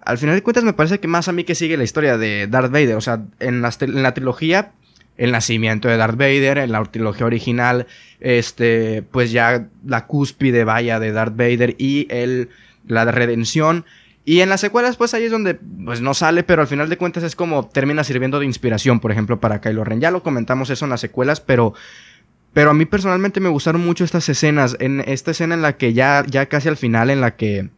al final de cuentas me parece que más a mí que sigue la historia de Darth Vader. O sea, en en la trilogía el nacimiento de Darth Vader, en la trilogía original, este, pues ya la cúspide vaya de Darth Vader y el, la redención. Y en las secuelas, pues ahí es donde pues no sale, pero al final de cuentas es como termina sirviendo de inspiración, por ejemplo, para Kylo Ren. Ya lo comentamos eso en las secuelas, pero pero a mí personalmente me gustaron mucho estas escenas. En esta escena en la que ya, ya casi al final, en la que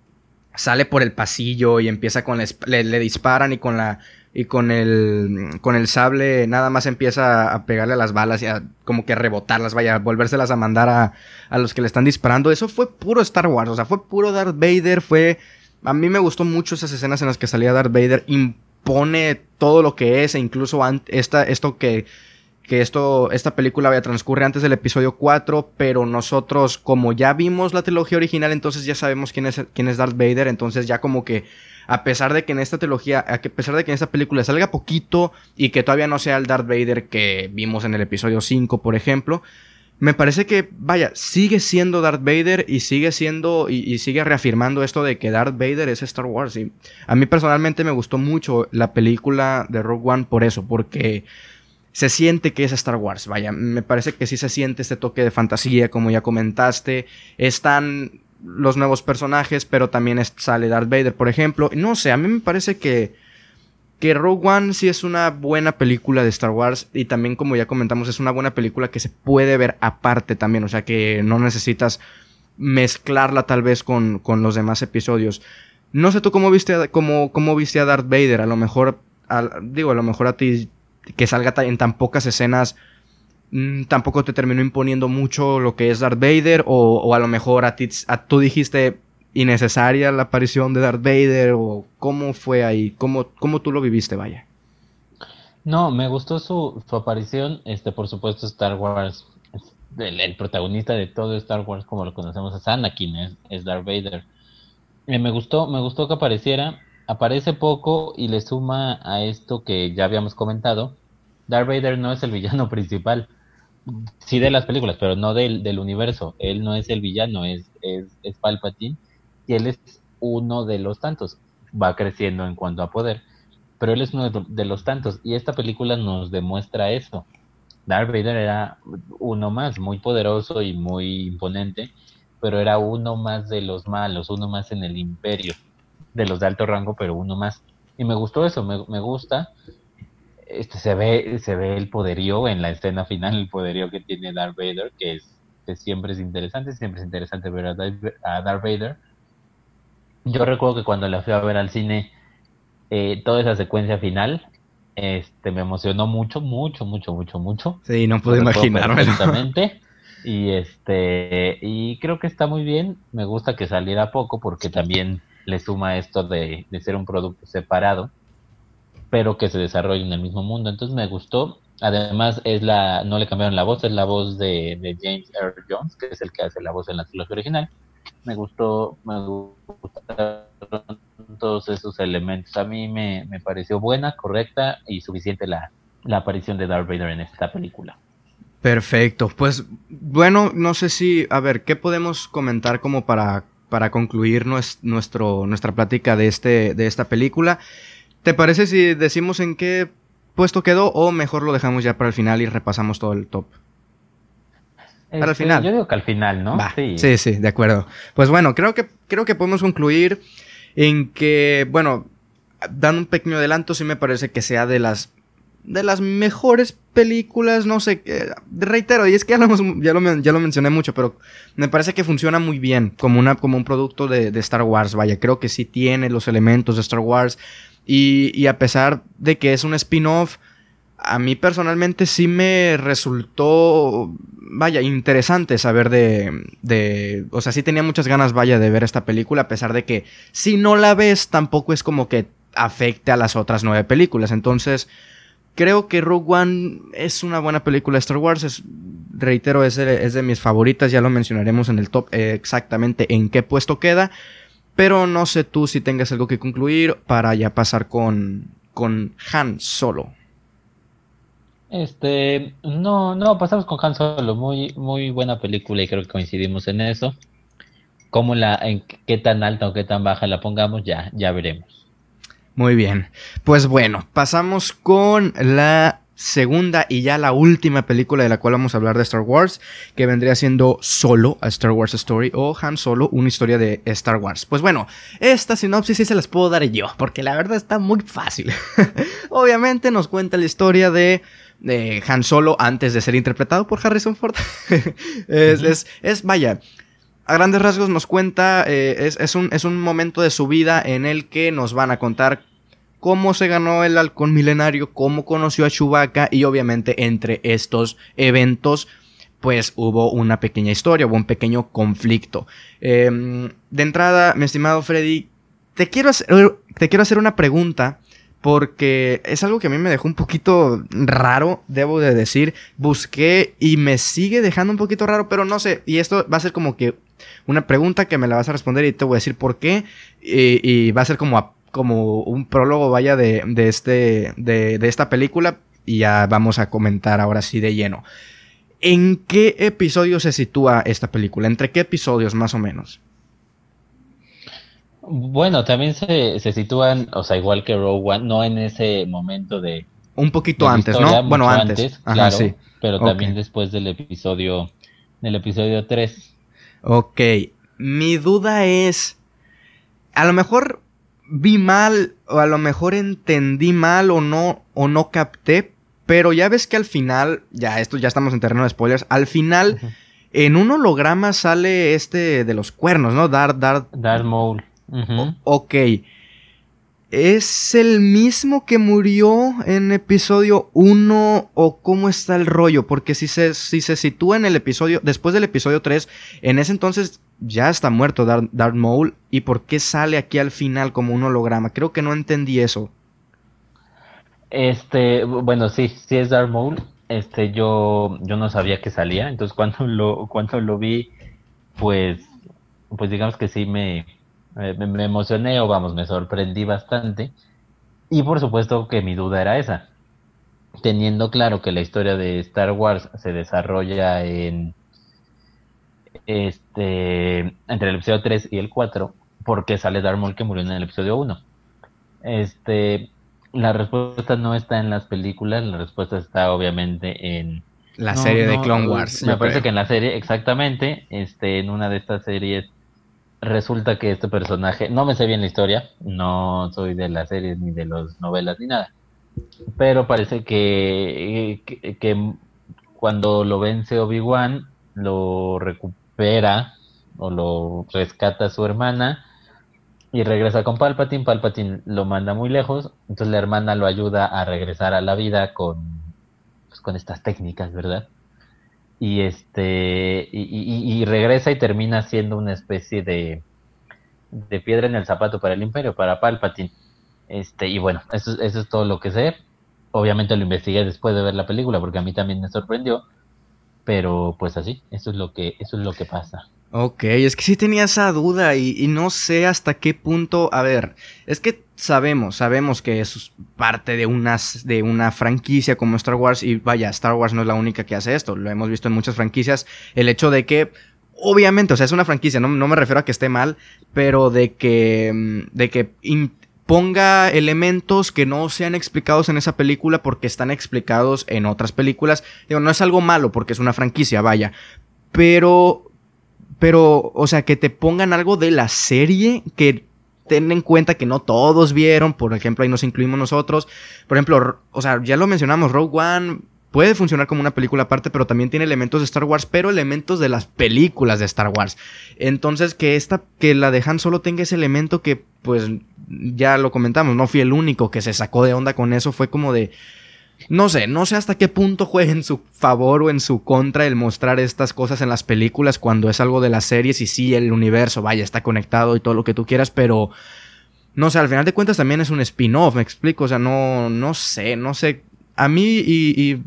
sale por el pasillo y empieza con... Le, le, disparan y con la... Y con el, con el sable nada más empieza a pegarle a las balas y a como que rebotarlas, vaya, a volvérselas a mandar a, a los que le están disparando. Eso fue puro Star Wars, o sea, fue puro Darth Vader, fue a mí me gustó mucho esas escenas en las que salía Darth Vader, impone todo lo que es, e incluso esta, esto que, que esto, esta película vaya, transcurre antes del episodio 4, pero nosotros, como ya vimos la trilogía original, entonces ya sabemos quién es, quién es Darth Vader, entonces ya como que, a pesar de que en esta a pesar de que en esta película salga poquito y que todavía no sea el Darth Vader que vimos en el episodio 5, por ejemplo, me parece que, vaya, sigue siendo Darth Vader y sigue siendo y, sigue reafirmando esto de que Darth Vader es Star Wars. Y a mí personalmente me gustó mucho la película de Rogue One por eso, porque se siente que es Star Wars. Vaya, me parece que sí se siente este toque de fantasía, como ya comentaste. Están los nuevos personajes, pero también sale Darth Vader, por ejemplo. No sé, a mí me parece que que Rogue One sí es una buena película de Star Wars y también como ya comentamos es una buena película que se puede ver aparte también, o sea que no necesitas mezclarla tal vez con, con los demás episodios. No sé tú cómo viste, a, cómo, cómo viste a Darth Vader, a lo mejor, digo, a lo mejor a ti que salga en tan pocas escenas mm, tampoco te terminó imponiendo mucho lo que es Darth Vader o, o a lo mejor a ti a, tú dijiste innecesaria la aparición de Darth Vader o cómo fue ahí, cómo, cómo tú lo viviste, vaya. No, me gustó su, su aparición, este, por supuesto Star Wars, el, protagonista de todo Star Wars como lo conocemos es Anakin, es, Darth Vader. Eh, me gustó, me gustó que apareciera, aparece poco y le suma a esto que ya habíamos comentado, Darth Vader no es el villano principal, sí de las películas, pero no del, del universo, él no es el villano, es, es, es Palpatine y él es uno de los tantos. Va creciendo en cuanto a poder, pero él es uno de los tantos. Y esta película nos demuestra eso. Darth Vader era uno más, muy poderoso y muy imponente, pero era uno más de los malos, uno más en el imperio, de los de alto rango, pero uno más. Y me gustó eso, me, me gusta. Este, se ve se ve el poderío en la escena final, el poderío que tiene Darth Vader, que es que siempre es interesante, siempre es interesante ver a Darth Vader yo recuerdo que cuando la fui a ver al cine, eh, toda esa secuencia final, este, me emocionó mucho, mucho, mucho, mucho, mucho. Sí, no puedo imaginarme. Y este, y creo que está muy bien. Me gusta que saliera poco porque también le suma esto de, ser un producto separado, pero que se desarrolle en el mismo mundo. Entonces me gustó. Además, es la, no le cambiaron la voz, es la voz de, de James Earl Jones, que es el que hace la voz en la trilogía original me gustó, me gustaron todos esos elementos. A mí me, pareció buena, correcta y suficiente la, aparición de Darth Vader en esta película. Perfecto. Pues bueno, no sé si, a ver, ¿qué podemos comentar como para, para concluir nuestro, nuestra plática de, este, de esta película? ¿Te parece si decimos en qué puesto quedó o mejor lo dejamos ya para el final y repasamos todo el top? al este, final. Yo digo que al final, ¿no? sí. sí, de acuerdo. Pues bueno, creo que, creo que podemos concluir en que, bueno, dando un pequeño adelanto, sí me parece que sea de las de las mejores películas, no sé, reitero, y es que ya lo, ya lo, ya lo, mencioné mucho, pero me parece que funciona muy bien como, una, como un producto de, de, Star Wars, vaya, creo que sí tiene los elementos de Star Wars, y, a pesar de que es un spin-off, a mí personalmente sí me resultó, vaya, interesante saber de, de, o sea, sí tenía muchas ganas, vaya, de ver esta película, a pesar de que si no la ves tampoco es como que afecte a las otras nueve películas. Entonces, creo que Rogue One es una buena película de Star Wars, es, reitero, es de, mis favoritas, ya lo mencionaremos en el top eh, exactamente en qué puesto queda, pero no sé tú si tengas algo que concluir para ya pasar con, con Han Solo. Este, no, no, pasamos con Han Solo, muy, muy buena película y creo que coincidimos en eso. Cómo la, en qué tan alta o qué tan baja la pongamos, ya, ya veremos. Muy bien. Pues bueno, pasamos con la segunda y ya la última película de la cual vamos a hablar de Star Wars, que vendría siendo solo a Star Wars Story o Han Solo, una historia de Star Wars. Pues bueno, esta sinopsis sí se las puedo dar yo, porque la verdad está muy fácil. Obviamente nos cuenta la historia de de Han Solo antes de ser interpretado por Harrison Ford. es, es, vaya, a grandes rasgos nos cuenta, eh, es, un, es, un, momento de su vida en el que nos van a contar cómo se ganó el halcón milenario, cómo conoció a Chewbacca y obviamente entre estos eventos pues hubo una pequeña historia, hubo un pequeño conflicto. Em, de entrada, mi estimado Freddy, te quiero hacer, te quiero hacer una pregunta porque es algo que a mí me dejó un poquito raro, debo de decir. Busqué y me sigue dejando un poquito raro, pero no sé. Y esto va a ser como que una pregunta que me la vas a responder y te voy a decir por qué. Y, va a ser como, como un prólogo, vaya, de, de este, de, de esta película. Y ya vamos a comentar ahora sí de lleno. ¿En qué episodio se sitúa esta película? ¿Entre qué episodios más o menos? Bueno, también se, se sitúan, o sea, igual que Rogue One, no en ese momento de... Un poquito antes, ¿no? Bueno, antes. claro, sí. Pero también después del episodio, del episodio 3. Ok, mi duda es, a lo mejor vi mal, o a lo mejor entendí mal o no, o no capté, pero ya ves que al final, ya esto ya estamos en terreno de spoilers, al final... En un holograma sale este de los cuernos, ¿no? Darth, Darth... Darth Maul ok. ¿Es el mismo que murió en episodio 1 o cómo está el rollo? Porque si se, si se sitúa en el episodio, después del episodio 3, en ese entonces ya está muerto Darth, Maul. ¿Y por qué sale aquí al final como un holograma? Creo que no entendí eso. Este, bueno, sí, sí es Darth Maul. Este, yo, yo no sabía que salía, entonces cuando lo, cuando lo vi, pues, pues digamos que sí me, me, emocioné o vamos, me sorprendí bastante. Y por supuesto que mi duda era esa. Teniendo claro que la historia de Star Wars se desarrolla en este entre el episodio 3 y el 4, ¿por qué sale Darth Maul que murió en el episodio 1? Este, la respuesta no está en las películas, la respuesta está obviamente en la serie de Clone Wars. Me parece que en la serie, exactamente, este, en una de estas series resulta que este personaje, no me sé bien la historia, no soy de las series ni de las novelas ni nada, pero parece que, que, cuando lo vence Obi-Wan, lo recupera o lo rescata su hermana y regresa con Palpatine, Palpatine lo manda muy lejos, entonces la hermana lo ayuda a regresar a la vida con, pues, con estas técnicas, ¿verdad? Y este y, regresa y termina siendo una especie de, de piedra en el zapato para el imperio, para Palpatine. Este, y bueno, eso, eso es todo lo que sé. Obviamente lo investigué después de ver la película porque a mí también me sorprendió. Pero pues así, eso es lo que, eso es lo que pasa. Ok, es que sí tenía esa duda y, no sé hasta qué punto. A ver, es que sabemos, sabemos que es parte de, unas, de una franquicia como Star Wars y vaya, Star Wars no es la única que hace esto, lo hemos visto en muchas franquicias, el hecho de que, obviamente, o sea, es una franquicia, no, no me refiero a que esté mal, pero de que, mm, de que ponga elementos que no sean explicados en esa película porque están explicados en otras películas. Digo, no es algo malo porque es una franquicia, vaya. Pero pero, o sea, que te pongan algo de la serie que ten en cuenta que no todos vieron, por ejemplo, ahí nos incluimos nosotros. Por ejemplo, o sea, ya lo mencionamos, Rogue One puede funcionar como una película aparte, pero también tiene elementos de Star Wars, pero elementos de las películas de Star Wars. Entonces, que esta, que la de Han solo tenga ese elemento que, pues, ya lo comentamos, no fui el único que se sacó de onda con eso, fue como de, no sé, no sé hasta qué punto juega en su favor o en su contra el mostrar estas cosas en las películas cuando es algo de las series y sí, el universo, vaya, está conectado y todo lo que tú quieras, pero no sé, al final de cuentas también es un spin-off, me explico, o sea, no, no sé, no sé. A mí y,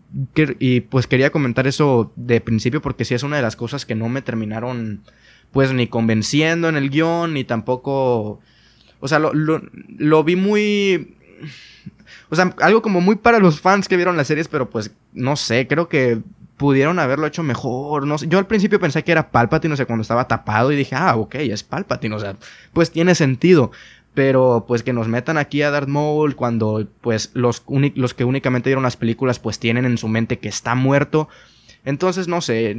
y, pues quería comentar eso de principio porque sí es una de las cosas que no me terminaron pues ni convenciendo en el guion ni tampoco... O sea, lo, lo vi muy o sea, algo como muy para los fans que vieron las series, pero pues no sé, creo que pudieron haberlo hecho mejor. No sé. Yo al principio pensé que era Palpatine, o sea, cuando estaba tapado y dije, ah, ok, es Palpatine, o sea, pues tiene sentido. pero pues que nos metan aquí a Darth Maul cuando pues los, los que únicamente vieron las películas pues tienen en su mente que está muerto. Entonces, no sé.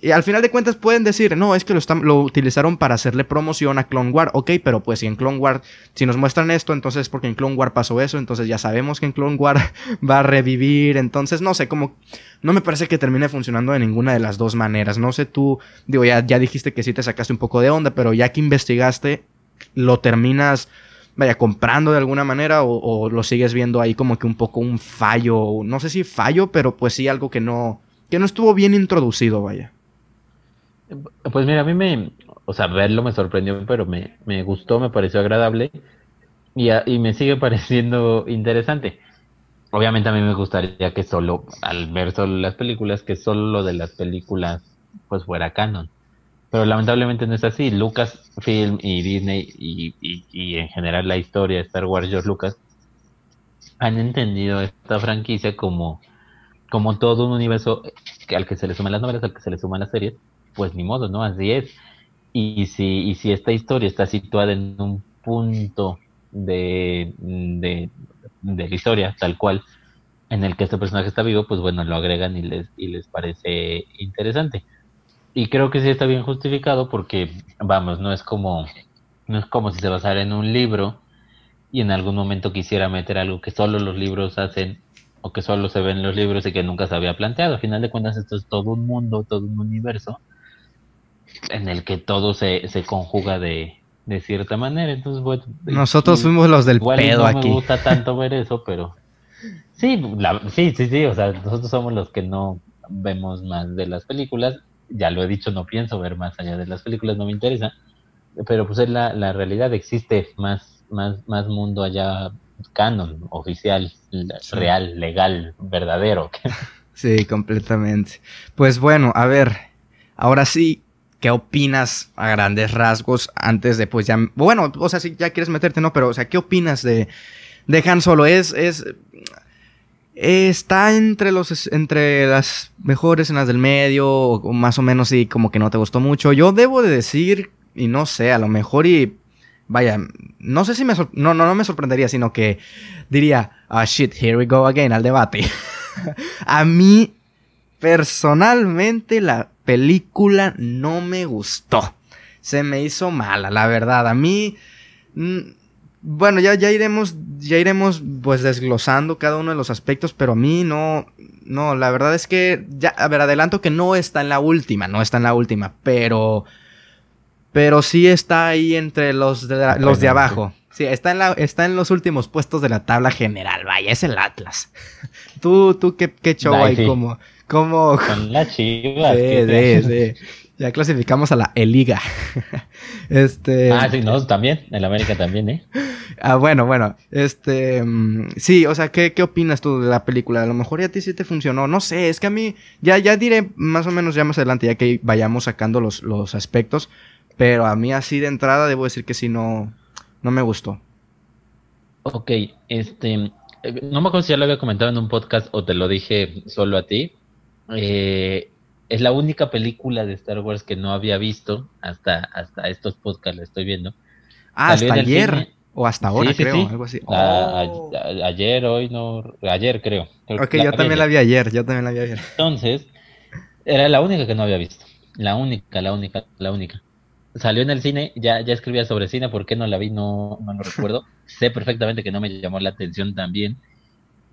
Y al final de cuentas pueden decir, no, es que lo, lo utilizaron para hacerle promoción a Clone War. Ok, pero pues si en Clone War, si nos muestran esto, entonces es porque en Clone War pasó eso. Entonces ya sabemos que en Clone War va a revivir. Entonces, no sé, como. No me parece que termine funcionando de ninguna de las dos maneras. No sé tú. Digo, ya, ya dijiste que sí te sacaste un poco de onda, pero ya que investigaste, lo terminas vaya, comprando de alguna manera o, o, lo sigues viendo ahí como que un poco un fallo, no sé si fallo, pero pues sí algo que no, que no estuvo bien introducido, vaya. Pues mira, a mí me, o sea, verlo me sorprendió, pero me, me gustó, me pareció agradable y, y me sigue pareciendo interesante. Obviamente a mí me gustaría que solo, al ver solo las películas, que solo lo de las películas pues fuera canon. Pero lamentablemente no es así. Lucasfilm y Disney y, y, y en general la historia de Star Wars, George Lucas, han entendido esta franquicia como como todo un universo al que se le suman las novelas, al que se le suman las series, pues ni modo, ¿no? Así es. Y si, y si esta historia está situada en un punto de, de, la historia, tal cual, en el que este personaje está vivo, pues bueno, lo agregan y les, y les parece interesante. Y creo que sí está bien justificado porque, vamos, no es como, no es como si se basara en un libro y en algún momento quisiera meter algo que solo los libros hacen o que solo se ve en los libros y que nunca se había planteado. Al final de cuentas, esto es todo un mundo, todo un universo en el que todo se, se conjuga de, de cierta manera. Entonces, bueno, nosotros fuimos los del pedo no me gusta tanto ver eso, pero sí, sí, sí, sí, o sea, nosotros somos los que no vemos más de las películas. Ya lo he dicho, no pienso ver más allá de las películas, no me interesa. Pero pues es la, la realidad, existe más, más, más mundo allá canon, oficial, real, legal, verdadero. sí, completamente. Pues bueno, a ver, ahora sí, ¿qué opinas a grandes rasgos antes de pues ya... Bueno, o sea, si ya quieres meterte, no, pero o sea, ¿qué opinas de, de Han Solo? Es... es está entre los entre las mejores escenas del medio, o más o menos y como que no te gustó mucho. Yo debo de decir, y no sé, a lo mejor y vaya, no sé si me no, no, no me sorprendería, sino que diría, ah, shit, here we go again al debate. a mí, personalmente, la película no me gustó. Se me hizo mala, la verdad. A mí, mm, bueno, ya, ya iremos, ya iremos, pues, desglosando cada uno de los aspectos, pero a mí no, no, la verdad es que, ya, a ver, adelanto que no está en la última, no está en la última, pero pero sí está ahí entre los de, los de abajo. Sí, está en, la, está en los últimos puestos de la tabla general. Vaya, es el Atlas. tú, tú, qué, qué show hay como, como. Con la chiva. Sí, sí, sí. Ya clasificamos a la Eliga. este. Ah, sí, no, también. En América también, ¿eh? ah, bueno, bueno. Este. Mm, sí, o sea, ¿qué, ¿qué opinas tú de la película? A lo mejor ya a ti sí te funcionó. No sé, es que a mí. Ya, ya diré más o menos ya más adelante, ya que vayamos sacando los, los aspectos. Pero a mí así de entrada debo decir que sí no, no me gustó. Ok, este, eh, no me acuerdo si ya lo había comentado en un podcast o te lo dije solo a ti. Eh, es la única película de Star Wars que no había visto hasta, hasta estos podcasts, la estoy viendo. Ah, hasta ayer. O hasta ahora, creo, algo así. Oh. ayer, hoy no. Ayer, creo. ok, yo también la vi ayer. Yo también la vi ayer. Entonces, era la única que no había visto. La única, la única, la única salió en el cine, ya, ya escribía sobre cine, ¿por qué no la vi? No, no lo recuerdo. sé perfectamente que no me llamó la atención también.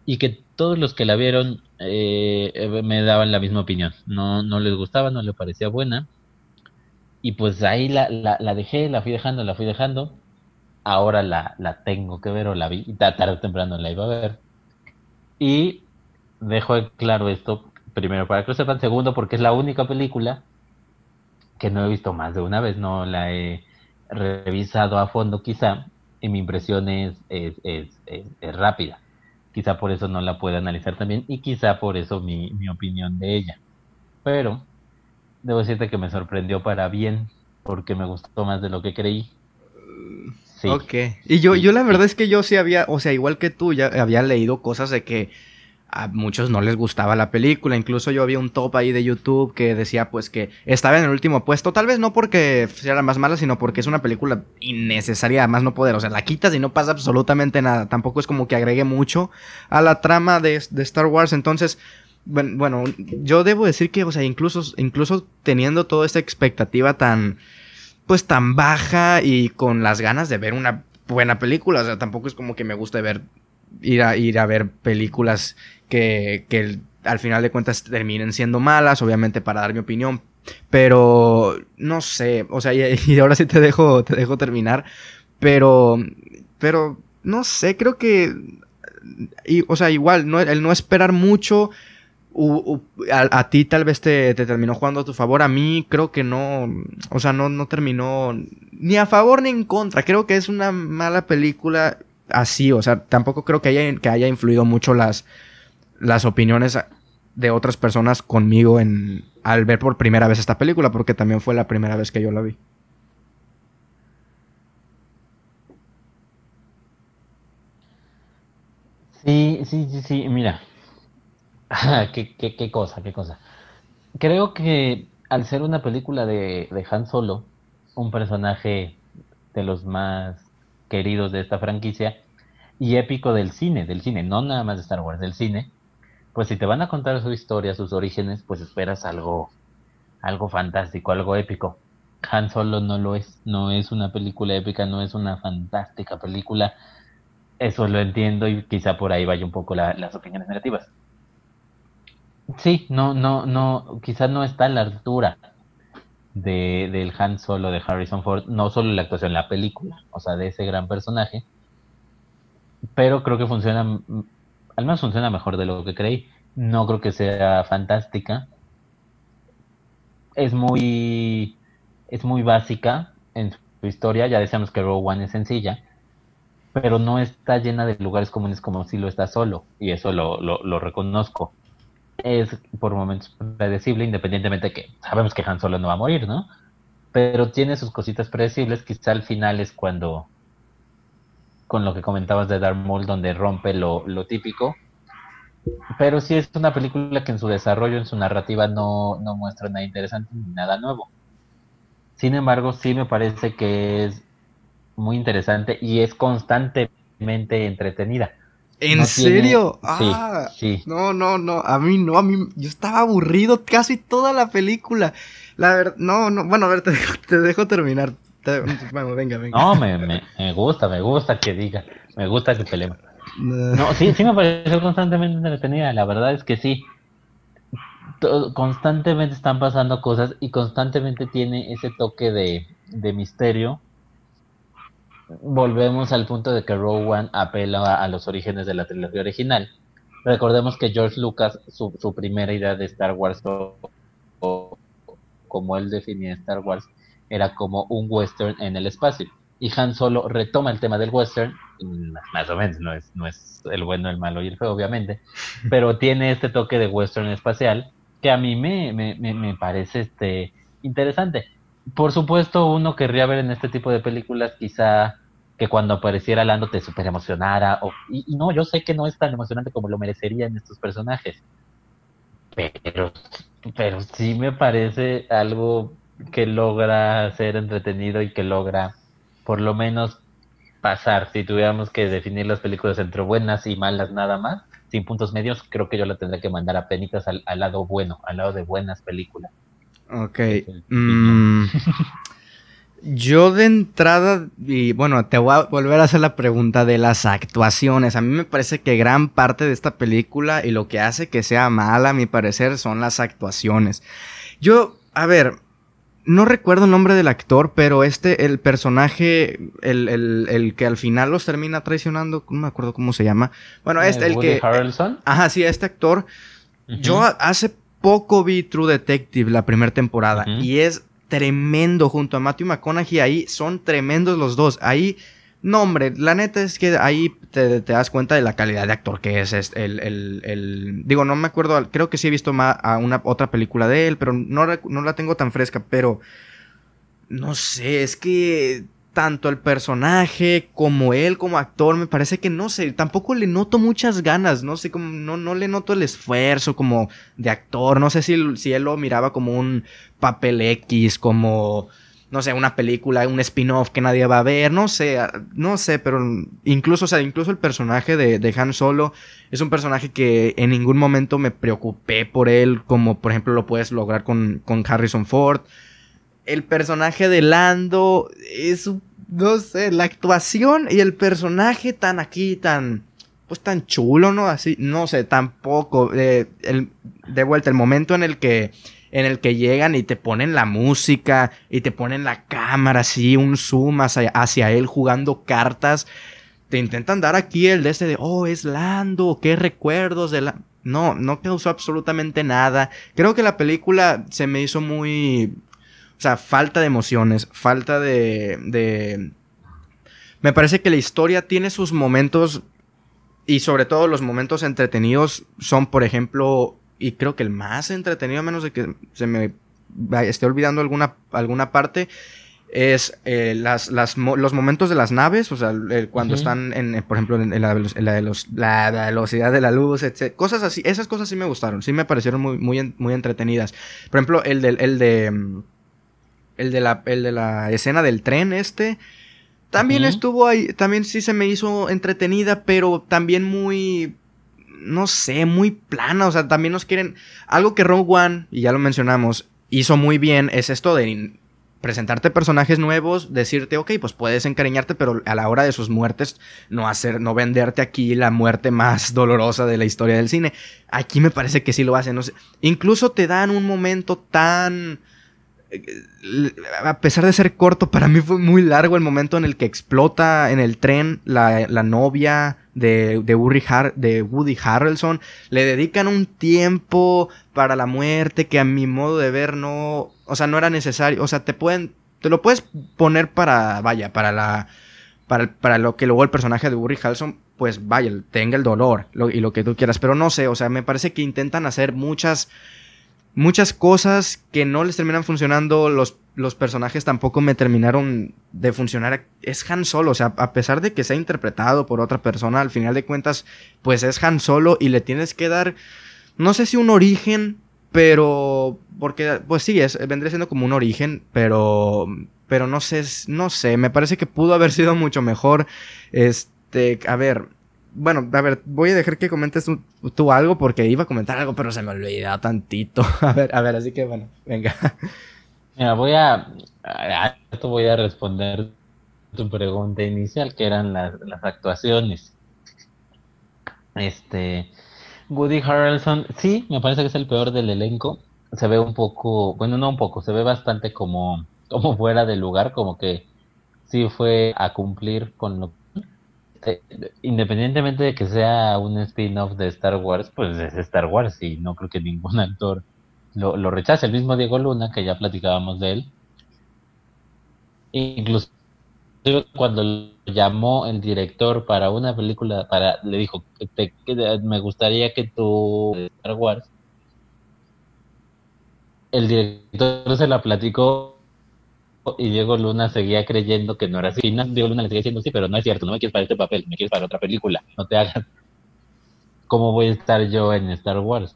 Y que todos los que la vieron eh, me daban la misma opinión. No, no les gustaba, no les parecía buena. Y pues ahí la, la, la dejé, la fui dejando, la fui dejando. Ahora la, la tengo que ver o la vi. Y tarde o temprano la iba a ver. Y dejo claro esto, primero para que lo sepan. Segundo, porque es la única película que no he visto más de una vez, no la he revisado a fondo quizá, y mi impresión es, es, es, rápida. Quizá por eso no la puedo analizar también y quizá por eso mi, mi opinión de ella. Pero debo decirte que me sorprendió para bien, porque me gustó más de lo que creí. Sí. Ok. Y yo, yo la verdad es que yo sí había, o sea, igual que tú, ya había leído cosas de que a muchos no les gustaba la película. Incluso yo había un top ahí de YouTube que decía pues que estaba en el último puesto. Tal vez no porque sea la más mala, sino porque es una película innecesaria, más no poder. O sea, la quitas y no pasa absolutamente nada. Tampoco es como que agregue mucho a la trama de, Star Wars. Entonces, bueno, yo debo decir que, o sea, incluso, incluso teniendo toda esta expectativa tan, pues tan baja y con las ganas de ver una buena película. O sea, tampoco es como que me guste ver ir a, ir a ver películas que, que al final de cuentas terminen siendo malas, obviamente para dar mi opinión. Pero no sé, o sea, y, ahora sí te dejo, te dejo terminar. Pero, pero, no sé, creo que, o sea, igual, no, el no esperar mucho, a, ti tal vez te, te, terminó jugando a tu favor, a mí creo que no, o sea, no, no terminó ni a favor ni en contra, creo que es una mala película así, o sea, tampoco creo que haya, que haya influido mucho las, las opiniones de otras personas conmigo en, al ver por primera vez esta película, porque también fue la primera vez que yo la vi. Sí, sí, sí, sí, mira. ¿Qué, qué, qué, cosa, qué cosa. Creo que al ser una película de, de Han Solo, un personaje de los más queridos de esta franquicia y épico del cine, del cine, no nada más de Star Wars, del cine, pues si te van a contar su historia, sus orígenes, pues esperas algo, algo fantástico, algo épico. Han Solo no lo es, no es una película épica, no es una fantástica película. Eso lo entiendo y quizá por ahí vaya un poco las opiniones negativas. Sí, no, no, no, quizá no está a la altura de, del Han Solo de Harrison Ford, no solo la actuación, la película, o sea, de ese gran personaje, pero creo que funciona, al menos funciona mejor de lo que creí. No creo que sea fantástica. Es muy, es muy básica en su historia, ya decíamos que Rogue One es sencilla, pero no está llena de lugares comunes como si lo está solo, y eso lo, lo, lo reconozco es por momentos predecible, independientemente de que sabemos que Han Solo no va a morir, ¿no? Pero tiene sus cositas predecibles, quizá al final es cuando, con lo que comentabas de Darth Maul, donde rompe lo, lo típico. Pero sí es una película que en su desarrollo, en su narrativa, no, no muestra nada interesante ni nada nuevo. Sin embargo, sí me parece que es muy interesante y es constantemente entretenida. ¿En serio? ah, sí. No, no, no. A mí no, a mí. Yo estaba aburrido casi toda la película. La verdad, no, no. Bueno, a ver, te dejo, terminar. Bueno, venga, venga. No, me, me, me, gusta, me gusta que diga. Me gusta que pelee. No, sí, sí me pareció constantemente entretenida. La verdad es que sí. constantemente están pasando cosas y constantemente tiene ese toque de, de misterio volvemos al punto de que One apela a, los orígenes de la trilogía original. Recordemos que George Lucas, su, primera idea de Star Wars, o, como él definía Star Wars, era como un western en el espacio. Y Han Solo retoma el tema del western, más o menos, no es, no es el bueno, el malo y el feo, obviamente, pero tiene este toque de western espacial que a mí me, me, me parece este, interesante por supuesto, uno querría ver en este tipo de películas quizá que cuando apareciera Lando te super emocionara. O, y, no, yo sé que no es tan emocionante como lo merecerían estos personajes. Pero, pero sí me parece algo que logra ser entretenido y que logra por lo menos pasar. Si tuviéramos que definir las películas entre buenas y malas nada más, sin puntos medios, creo que yo la tendría que mandar a penitas al lado bueno, al lado de buenas películas. Ok. Mm, yo de entrada, y bueno, te voy a volver a hacer la pregunta de las actuaciones. A mí me parece que gran parte de esta película y lo que hace que sea mala, a mi parecer, son las actuaciones. Yo, a ver, no recuerdo el nombre del actor, pero este, el personaje, el, que al final los termina traicionando, no me acuerdo cómo se llama. Bueno, este, el que... Harrelson? Ajá, sí, este actor. Yo hace poco vi True Detective la primera temporada y es tremendo junto a Matthew McConaughey ahí son tremendos los dos ahí no hombre la neta es que ahí te, das cuenta de la calidad de actor que es, el, el, digo no me acuerdo creo que sí he visto más a una otra película de él pero no, no la tengo tan fresca pero no sé es que tanto el personaje como él como actor, me parece que no sé, tampoco le noto muchas ganas, no sé, como no, no le noto el esfuerzo como de actor, no sé si, si él lo miraba como un papel X, como, no sé, una película, un spin-off que nadie va a ver, no sé, no sé, pero incluso, o sea, incluso el personaje de, de Han Solo es un personaje que en ningún momento me preocupé por él, como por ejemplo lo puedes lograr con, con Harrison Ford el personaje de Lando es, no sé, la actuación y el personaje tan aquí, tan, pues tan chulo, ¿no? Así, no sé, tampoco. Eh, de vuelta, el momento en el que, en el que llegan y te ponen la música y te ponen la cámara así, un zoom hacia, hacia él jugando cartas. Te intentan dar aquí el de este de, oh, es Lando, qué recuerdos de la... No, no causó absolutamente nada. Creo que la película se me hizo muy o sea, falta de emociones, falta de, de... Me parece que la historia tiene sus momentos y sobre todo los momentos entretenidos son, por ejemplo, y creo que el más entretenido, a menos de que se me esté olvidando alguna, alguna parte, es eh, las, las, los momentos de las naves, o sea, cuando están, en, por ejemplo, en, la, de los, la, velocidad de la luz, etc. Cosas así, esas cosas sí me gustaron, sí me parecieron muy, muy, muy entretenidas. Por ejemplo, el, del, el de mm, el de la, el de la escena del tren este. También estuvo ahí, también sí se me hizo entretenida, pero también muy, no sé, muy plana. O sea, también nos quieren... Algo que Rogue One, y ya lo mencionamos, hizo muy bien es esto de presentarte personajes nuevos, decirte, ok, pues puedes encariñarte, pero a la hora de sus muertes, no hacer, no venderte aquí la muerte más dolorosa de la historia del cine. Aquí me parece que sí lo hacen. Incluso te dan un momento tan a pesar de ser corto, para mí fue muy largo el momento en el que explota en el tren la, novia de, de, Woody Harrelson. Le dedican un tiempo para la muerte que a mi modo de ver no, o sea, no era necesario. O sea, te pueden, te lo puedes poner para, vaya, para la, para, para lo que luego el personaje de Woody Harrelson, pues vaya, tenga el dolor y lo que tú quieras. Pero no sé, o sea, me parece que intentan hacer muchas muchas cosas que no les terminan funcionando, los, los personajes tampoco me terminaron de funcionar. Es Han Solo, o sea, a pesar de que sea interpretado por otra persona, al final de cuentas, pues es Han Solo y le tienes que dar, no sé si un origen, pero, porque, pues sí, vendría siendo como un origen, pero, pero no sé, no sé, me parece que pudo haber sido mucho mejor. Este, a ver, bueno, a ver, voy a dejar que comentes tú, algo porque iba a comentar algo, pero se me olvidó tantito. A ver, a ver, así que bueno, venga. Mira, voy a, a esto voy a responder tu pregunta inicial, que eran las, actuaciones. Este, Woody Harrelson, sí, me parece que es el peor del elenco. Se ve un poco, bueno, no un poco, se ve bastante como, como fuera de lugar, como que sí fue a cumplir con lo este, independientemente de que sea un spin-off de Star Wars, pues es Star Wars y no creo que ningún actor lo, lo rechace. El mismo Diego Luna, que ya platicábamos de él. Incluso cuando llamó el director para una película, para le dijo, que me gustaría que tú, Star Wars, el director se la platicó y Diego Luna seguía creyendo que no era así. Diego Luna le seguía diciendo sí, pero no es cierto, no me quieres para este papel, me quieres para otra película, no te hagas. ¿Cómo voy a estar yo en Star Wars?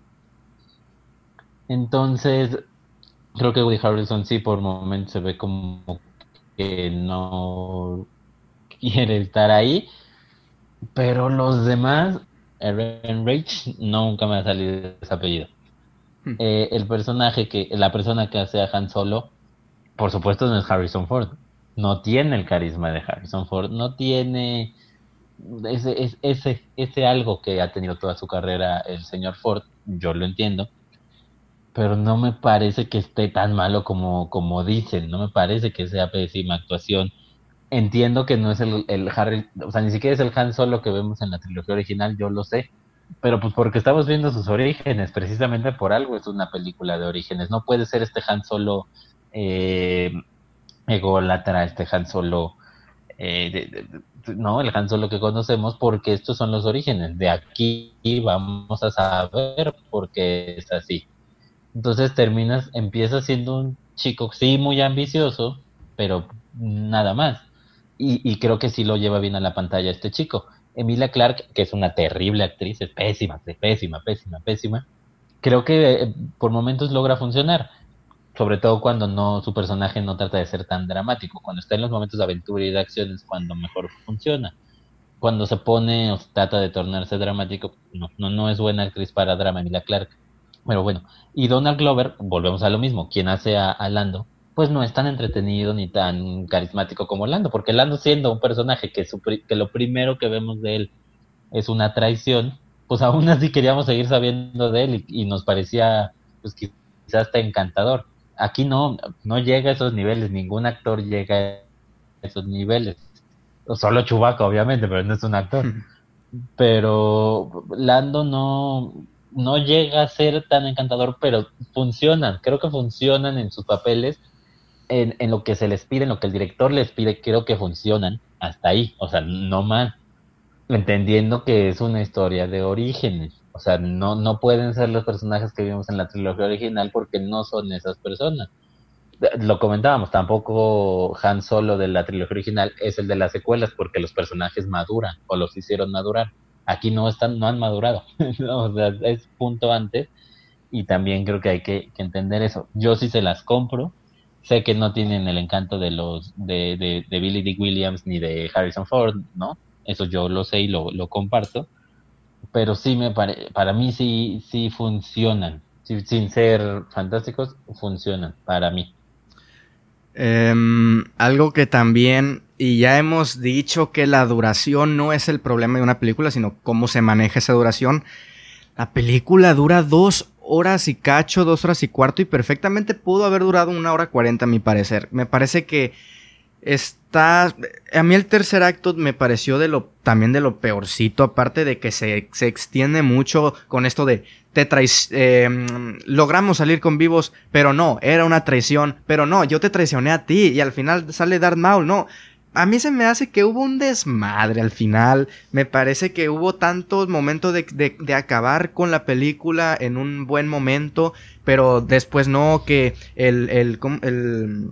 Entonces, creo que Woody Harrelson sí por momentos se ve como que no quiere estar ahí, pero los demás, Aaron Rage, nunca me ha salido ese apellido. Hmm. Eh, el personaje que, la persona que hace a Han Solo, por supuesto no es Harrison Ford. No tiene el carisma de Harrison Ford, no tiene ese, ese, ese algo que ha tenido toda su carrera el señor Ford, yo lo entiendo, pero no me parece que esté tan malo como, como dicen, no me parece que sea pésima actuación. Entiendo que no es el, el Harry, o sea, ni siquiera es el Han Solo que vemos en la trilogía original, yo lo sé, pero pues porque estamos viendo sus orígenes, precisamente por algo es una película de orígenes, no puede ser este Han Solo eh, ególatra, este Han Solo, eh, no, el Han Solo que conocemos, porque estos son los orígenes. De aquí vamos a saber por qué es así. Entonces terminas, empiezas siendo un chico, sí, muy ambicioso, pero nada más. y, creo que sí lo lleva bien a la pantalla este chico. Emilia Clark, que es una terrible actriz, es pésima, pésima, pésima, pésima. Creo que eh, por momentos logra funcionar, sobre todo cuando no su personaje no trata de ser tan dramático. Cuando está en los momentos de aventura y de acción es cuando mejor funciona. Cuando se pone o trata de tornarse dramático, no, no, no es buena actriz para drama Emilia Clark. Pero bueno, y Donald Glover, volvemos a lo mismo, quien hace a, Lando, pues no es tan entretenido ni tan carismático como Lando, porque Lando siendo un personaje que, que lo primero que vemos de él es una traición, pues aún así queríamos seguir sabiendo de él y, nos parecía pues quizás hasta encantador. Aquí no, no llega a esos niveles, ningún actor llega a esos niveles. Solo Chubaca, obviamente, pero no es un actor. Pero Lando no, no llega a ser tan encantador, pero funcionan, creo que funcionan en sus papeles, en, en, lo que se les pide, en lo que el director les pide, creo que funcionan hasta ahí, o sea, no más, entendiendo que es una historia de orígenes, o sea, no, no pueden ser los personajes que vimos en la trilogía original porque no son esas personas. Lo comentábamos, tampoco Han Solo de la trilogía original es el de las secuelas porque los personajes maduran o los hicieron madurar aquí no están, no han madurado, es punto antes y también creo que hay que, entender eso. Yo sí se las compro, sé que no tienen el encanto de los de, de, Billy D. Williams ni de Harrison Ford, ¿no? Eso yo lo sé y lo, lo comparto, pero sí me pare, para mí sí, sí funcionan, sin ser fantásticos, funcionan para mí. Em, algo que también, y ya hemos dicho que la duración no es el problema de una película, sino cómo se maneja esa duración. La película dura dos horas y cacho, dos horas y cuarto, y perfectamente pudo haber durado una hora cuarenta, a mi parecer. Me parece que está. A mí el tercer acto me pareció también de lo peorcito. Aparte de que se, se extiende mucho con esto de te em, logramos salir con vivos, pero no, era una traición, pero no, yo te traicioné a ti y al final sale Darth Maul, no. A mí se me hace que hubo un desmadre al final. Me parece que hubo tantos momentos de, de acabar con la película en un buen momento, pero después no, que el, el, el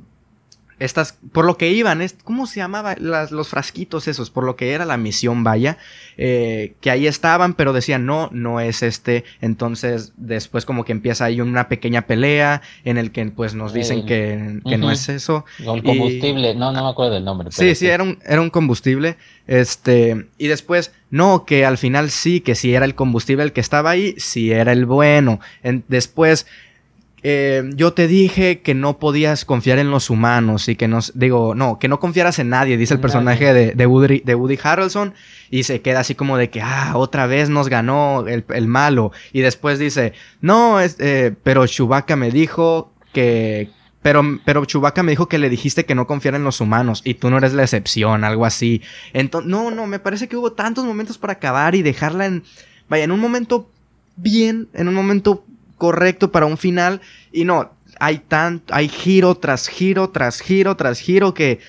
estas, por lo que iban, ¿cómo se llamaba? los frasquitos esos, por lo que era la misión, vaya, eh, que ahí estaban, pero decían, no, no es este, entonces después como que empieza ahí una pequeña pelea en el que pues nos dicen que, que no es eso. El combustible, no, no me acuerdo del nombre. Sí, sí, era un, era un combustible, este, y después, no, que al final sí, que si era el combustible el que estaba ahí, sí era el bueno. después, eh, yo te dije que no podías confiar en los humanos y que no, digo, no, que no confiaras en nadie, dice el personaje de, de, Woody, de Woody Harrelson y se queda así como de que, ah, otra vez nos ganó el, malo y después dice, no, es, eh, pero Chewbacca me dijo que, pero, pero Chewbacca me dijo que le dijiste que no confiara en los humanos y tú no eres la excepción, algo así. Entonces, no, no, me parece que hubo tantos momentos para acabar y dejarla en, vaya, en un momento bien, en un momento correcto para un final. Y no, hay tanto, hay giro tras giro, tras giro, tras giro que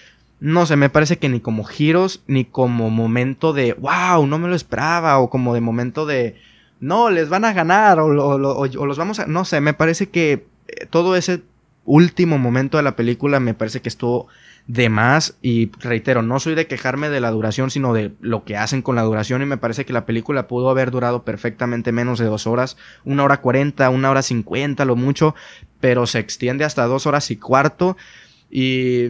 no sé, me parece que ni como giros, ni como momento de wow, no me lo esperaba, o como de momento de no, les van a ganar, o, o los vamos a. No sé, me parece que eh, todo ese último momento de la película me parece que estuvo de más y reitero, no soy de quejarme de la duración, sino de lo que hacen con la duración y me parece que la película pudo haber durado perfectamente menos de dos horas, una hora cuarenta, una hora cincuenta, lo mucho, pero se extiende hasta dos horas y cuarto y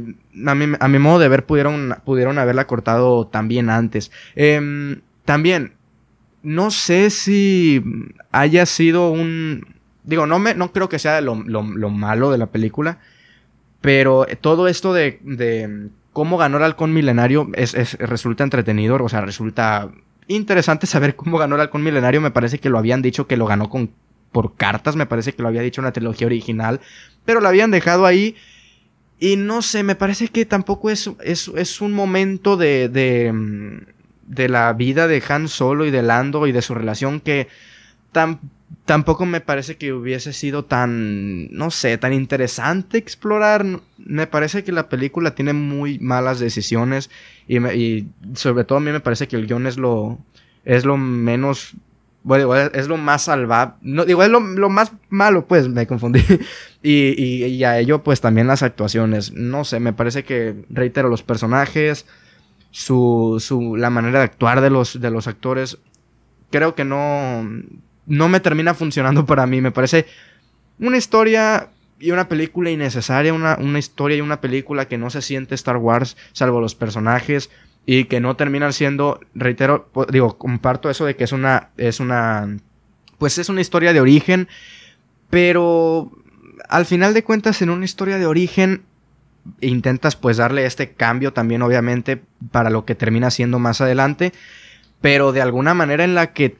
a mi, modo de ver pudieron, pudieron haberla cortado también antes. Em, también, no sé si haya sido un... Digo, no, me, no creo que sea lo, lo malo de la película, pero todo esto de, de cómo ganó el halcón milenario es, resulta entretenido, o sea, resulta interesante saber cómo ganó el halcón milenario. Me parece que lo habían dicho que lo ganó con, por cartas, me parece que lo había dicho en la trilogía original, pero lo habían dejado ahí. Y no sé, me parece que tampoco es, es, es un momento de, de, de la vida de Han Solo y de Lando y de su relación que tan, tampoco me parece que hubiese sido tan, no sé, tan interesante explorar. Me parece que la película tiene muy malas decisiones y, sobre todo a mí me parece que el guion es lo, es lo menos, bueno, es lo más salvable. No, es lo, más malo, pues, me confundí. y, y, a ello, pues, también las actuaciones. No sé, me parece que, reitero, los personajes su, su, la manera de actuar de los, de los actores, creo que no, no me termina funcionando para mí. Me parece una historia y una película innecesaria, una, una, historia y una película que no se siente Star Wars, salvo los personajes, y que no terminan siendo, reitero, digo, comparto eso de que es una, es una, pues es una historia de origen, pero al final de cuentas en una historia de origen intentas pues darle este cambio también obviamente para lo que termina siendo más adelante, pero de alguna manera en la que...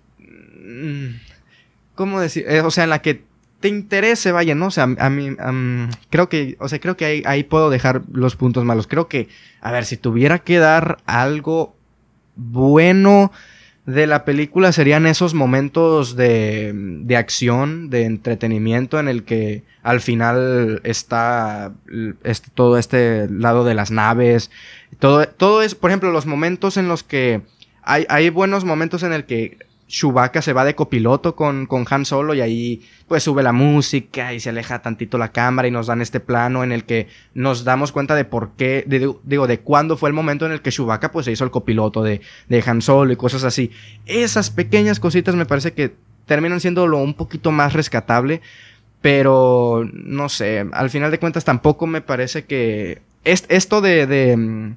¿Cómo decir? Eh, o sea, en la que te interese, vaya, ¿no? O sea, a mí, creo que, o sea, creo que ahí, ahí, puedo dejar los puntos malos. Creo que, a ver, si tuviera que dar algo bueno de la película serían esos momentos de, de acción, de entretenimiento en el que al final está este, todo este lado de las naves. Todo, todo es, por ejemplo, los momentos en los que hay, hay buenos momentos en el que Chewbacca se va de copiloto con, con Han Solo y ahí pues sube la música y se aleja tantito la cámara y nos dan este plano en el que nos damos cuenta de por qué, digo, de cuándo fue el momento en el que Chewbacca pues se hizo el copiloto de, de Han Solo y cosas así. Esas pequeñas cositas me parece que terminan siendo lo un poquito más rescatable, pero no sé, al final de cuentas tampoco me parece que esto de, de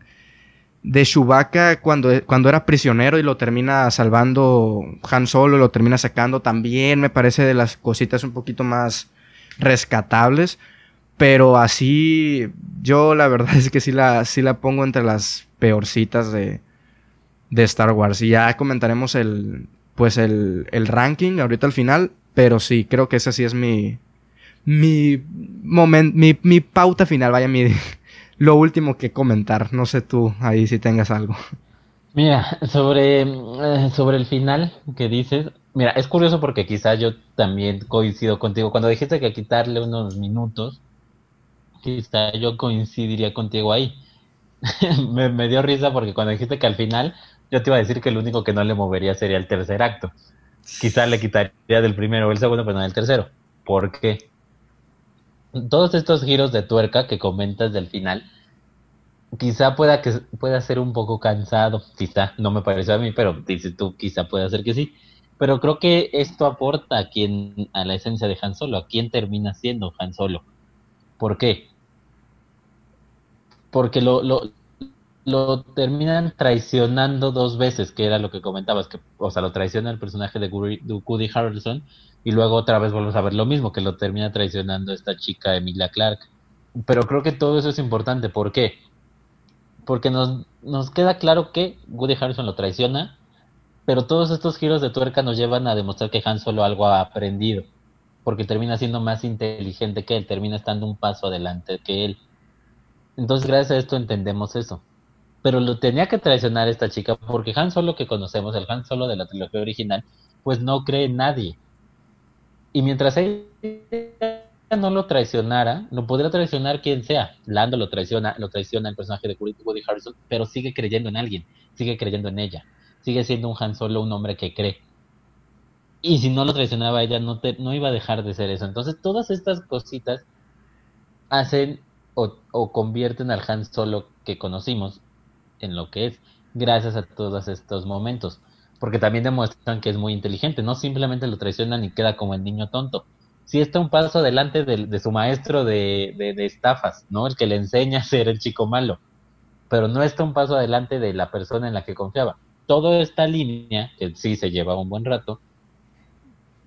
de Chewbacca cuando, cuando era prisionero y lo termina salvando Han Solo, lo termina sacando también, me parece de las cositas un poquito más rescatables. Pero así, yo la verdad es que sí la, sí la pongo entre las peorcitas de, de Star Wars. Y ya comentaremos el, pues el, el ranking ahorita al final. Pero sí, creo que esa sí es mi, mi, moment, mi, mi pauta final, vaya, mi, lo último que comentar. No sé tú ahí si tengas algo. Mira, sobre, eh, sobre el final que dices, mira, es curioso porque quizá yo también coincido contigo. Cuando dijiste que quitarle unos minutos, quizá yo coincidiría contigo ahí. me, me, dio risa porque cuando dijiste que al final, yo te iba a decir que el único que no le movería sería el tercer acto. Quizá le quitaría del primero o el segundo, pero no del tercero. ¿Por qué? Todos estos giros de tuerca que comentas del final, quizá pueda que pueda ser un poco cansado, quizá, no me parece a mí, pero dices tú, quizá pueda ser que sí. Pero creo que esto aporta a quien, a la esencia de Han Solo, a quién termina siendo Han Solo. ¿Por qué? Porque lo, lo, lo terminan traicionando dos veces, que era lo que comentabas, que, o sea, lo traiciona el personaje de Woody Harrelson y luego otra vez volvemos a ver lo mismo, que lo termina traicionando esta chica Emilia Clark. Pero creo que todo eso es importante. ¿Por qué? Porque nos, nos queda claro que Woody Harrison lo traiciona, pero todos estos giros de tuerca nos llevan a demostrar que Han solo algo ha aprendido, porque termina siendo más inteligente que él, termina estando un paso adelante que él. Entonces, gracias a esto entendemos eso. Pero lo tenía que traicionar esta chica porque Han Solo que conocemos, el Han Solo de la trilogía original, pues no cree en nadie. Y mientras ella no lo traicionara, lo podría traicionar quien sea. Lando lo traiciona, lo traiciona el personaje de Woody Harrison, pero sigue creyendo en alguien, sigue creyendo en ella, sigue siendo un Han Solo, un hombre que cree. Y si no lo traicionaba ella, no, te, no iba a dejar de ser eso. Entonces, todas estas cositas hacen o, o convierten al Han Solo que conocimos en lo que es, gracias a todos estos momentos porque también demuestran que es muy inteligente, no simplemente lo traicionan y queda como el niño tonto. Sí está un paso adelante de, su maestro de, de, estafas, ¿no? El que le enseña a ser el chico malo, pero no está un paso adelante de la persona en la que confiaba. Toda esta línea, que sí se lleva un buen rato,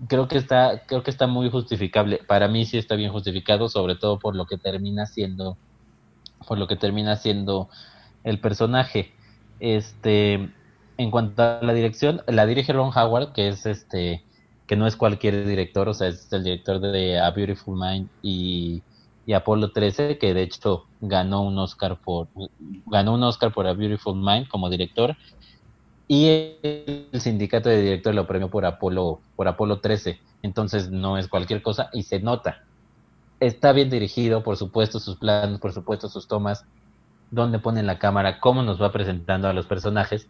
creo que está, creo que está muy justificable. Para mí sí está bien justificado, sobre todo por lo que termina siendo, por lo que termina siendo el personaje. Este, en cuanto a la dirección, la dirige Ron Howard, que es este, que no es cualquier director, o sea, es el director de A Beautiful Mind y, Apolo 13, que de hecho ganó un Oscar por ganó un Oscar por A Beautiful Mind como director. Y el sindicato de directores lo premió por Apolo por Apolo 13, entonces no es cualquier cosa y se nota. Está bien dirigido, por supuesto, sus planos, por supuesto, sus tomas, dónde pone la cámara, cómo nos va presentando a los personajes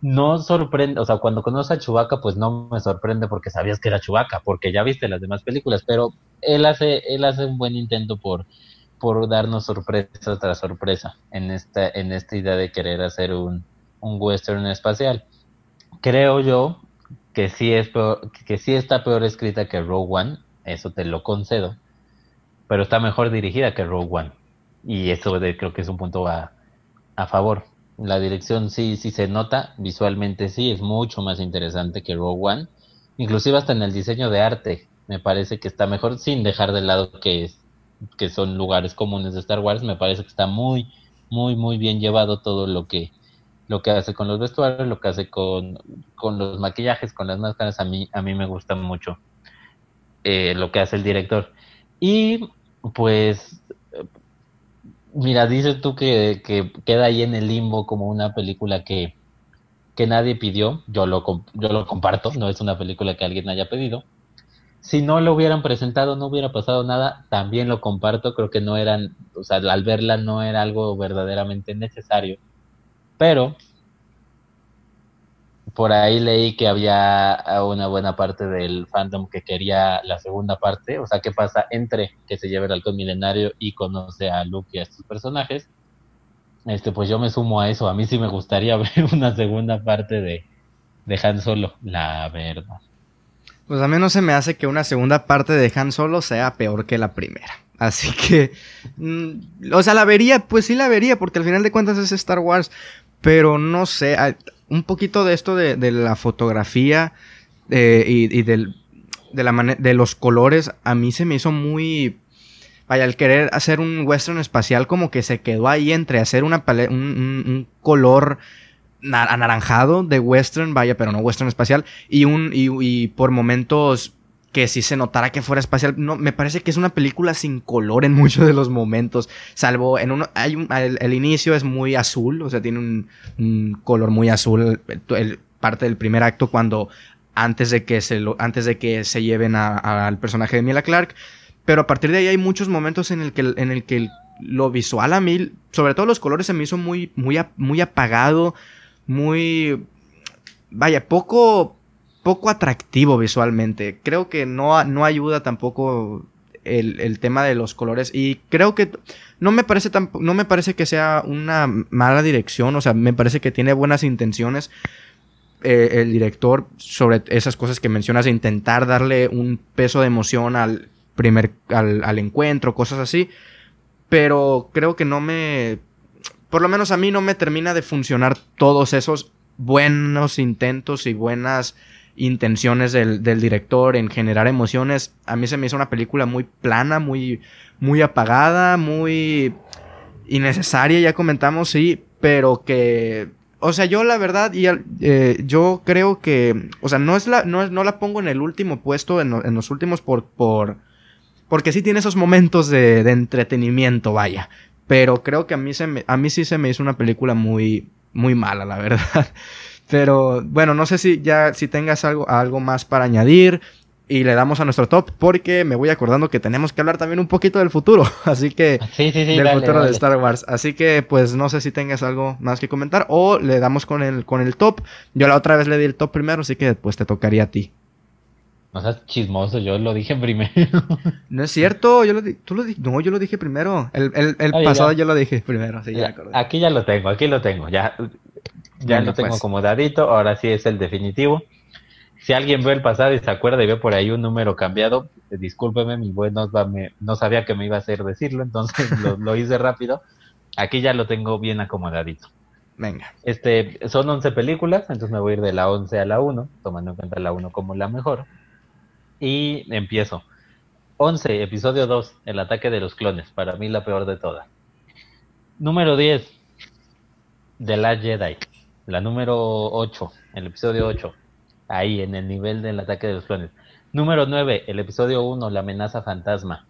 no sorprende, o sea, cuando conoces a Chubaca, pues no me sorprende porque sabías que era Chubaca, porque ya viste las demás películas, pero él hace, él hace un buen intento por, por darnos sorpresa tras sorpresa en esta, en esta idea de querer hacer un, un western espacial. Creo yo que sí, es que sí está peor escrita que Rogue One, eso te lo concedo, pero está mejor dirigida que Rogue One. Y eso creo que es un punto a, a favor. La dirección sí, sí se nota, visualmente sí, es mucho más interesante que Rogue One. Inclusive hasta en el diseño de arte, me parece que está mejor, sin dejar de lado que, que son lugares comunes de Star Wars, me parece que está muy, muy, muy bien llevado todo lo que, lo que hace con los vestuarios, lo que hace con, con los maquillajes, con las máscaras, a mí, a mí me gusta mucho eh, lo que hace el director. Y pues, mira, dices tú que, que, queda ahí en el limbo como una película que, que nadie pidió, yo lo, yo lo comparto, no es una película que alguien haya pedido. Si no lo hubieran presentado, no hubiera pasado nada, también lo comparto, creo que no eran, o sea, al verla no era algo verdaderamente necesario pero por ahí leí que había una buena parte del fandom que quería la segunda parte, o sea, qué pasa entre que se lleve el halcón milenario y conoce a Luke y a estos personajes. Este, pues yo me sumo a eso. A mí sí me gustaría ver una segunda parte de, de Han Solo, la verdad. Pues a mí no se me hace que una segunda parte de Han Solo sea peor que la primera. Así que, mm, o sea, la vería, pues sí la vería, porque al final de cuentas es Star Wars. Pero no sé, un poquito de esto de, la fotografía eh, y, del, de, la de los colores, a mí se me hizo muy... Vaya, al querer hacer un western espacial como que se quedó ahí entre hacer una un, un, color anaranjado de western, vaya, pero no western espacial, y un y por momentos que si se notara que fuera espacial. No, me parece que es una película sin color en muchos de los momentos. Salvo en uno. Hay el, inicio es muy azul. O sea, tiene un, color muy azul. Parte del primer acto. Cuando. Antes de que se antes de que se lleven al personaje de Mila Clark. Pero a partir de ahí hay muchos momentos en el que, en el que lo visual a mí. Sobre todo los colores se me hizo muy. muy, muy apagado. Muy. Vaya, poco poco atractivo visualmente. Creo que no, no ayuda tampoco el, tema de los colores. Y creo que no me parece no me parece que sea una mala dirección. O sea, me parece que tiene buenas intenciones. Eh, el director sobre esas cosas que mencionas intentar darle un peso de emoción al primer al, al encuentro, cosas así. Pero creo que no me. Por lo menos a mí no me termina de funcionar todos esos buenos intentos y buenas intenciones del, director en generar emociones. A mí se me hizo una película muy plana, muy, muy apagada, muy innecesaria, ya comentamos, sí, pero que... O sea, yo la verdad, y, eh, yo creo que, o sea, no es la, no, no la pongo en el último puesto, en, los últimos por, por, porque sí tiene esos momentos de, de, entretenimiento, vaya. Pero creo que a mí, se a mí sí se me hizo una película muy, muy mala, la verdad. Pero bueno, no sé si ya si tengas algo, algo más para añadir y le damos a nuestro top porque me voy acordando que tenemos que hablar también un poquito del futuro, así que sí, sí, sí, del futuro de Star Wars, así que pues no sé si tengas algo más que comentar o le damos con el con el top. Yo la otra vez le di el top primero, así que pues te tocaría a ti. No seas chismoso, yo lo dije primero. No es cierto, yo lo tú lo no, yo lo dije primero. El, el, pasado yo lo dije primero, sí, ya, Aquí ya lo tengo, aquí lo tengo, ya ya lo tengo pues. acomodadito, ahora sí es el definitivo. Si alguien ve el pasado y se acuerda y ve por ahí un número cambiado, eh, discúlpeme, mi buen no, no sabía que me iba a hacer decirlo, entonces lo, hice rápido. Aquí ya lo tengo bien acomodadito. Venga. Este, son 11 películas, entonces me voy a ir de la 11 a la 1, tomando en cuenta la 1 como la mejor. Y empiezo. 11, episodio 2, el ataque de los clones, para mí la peor de todas. Número 10, The Last Jedi la número 8, el episodio 8, ahí en el nivel del ataque de los clones. Número 9, el episodio 1, la amenaza fantasma.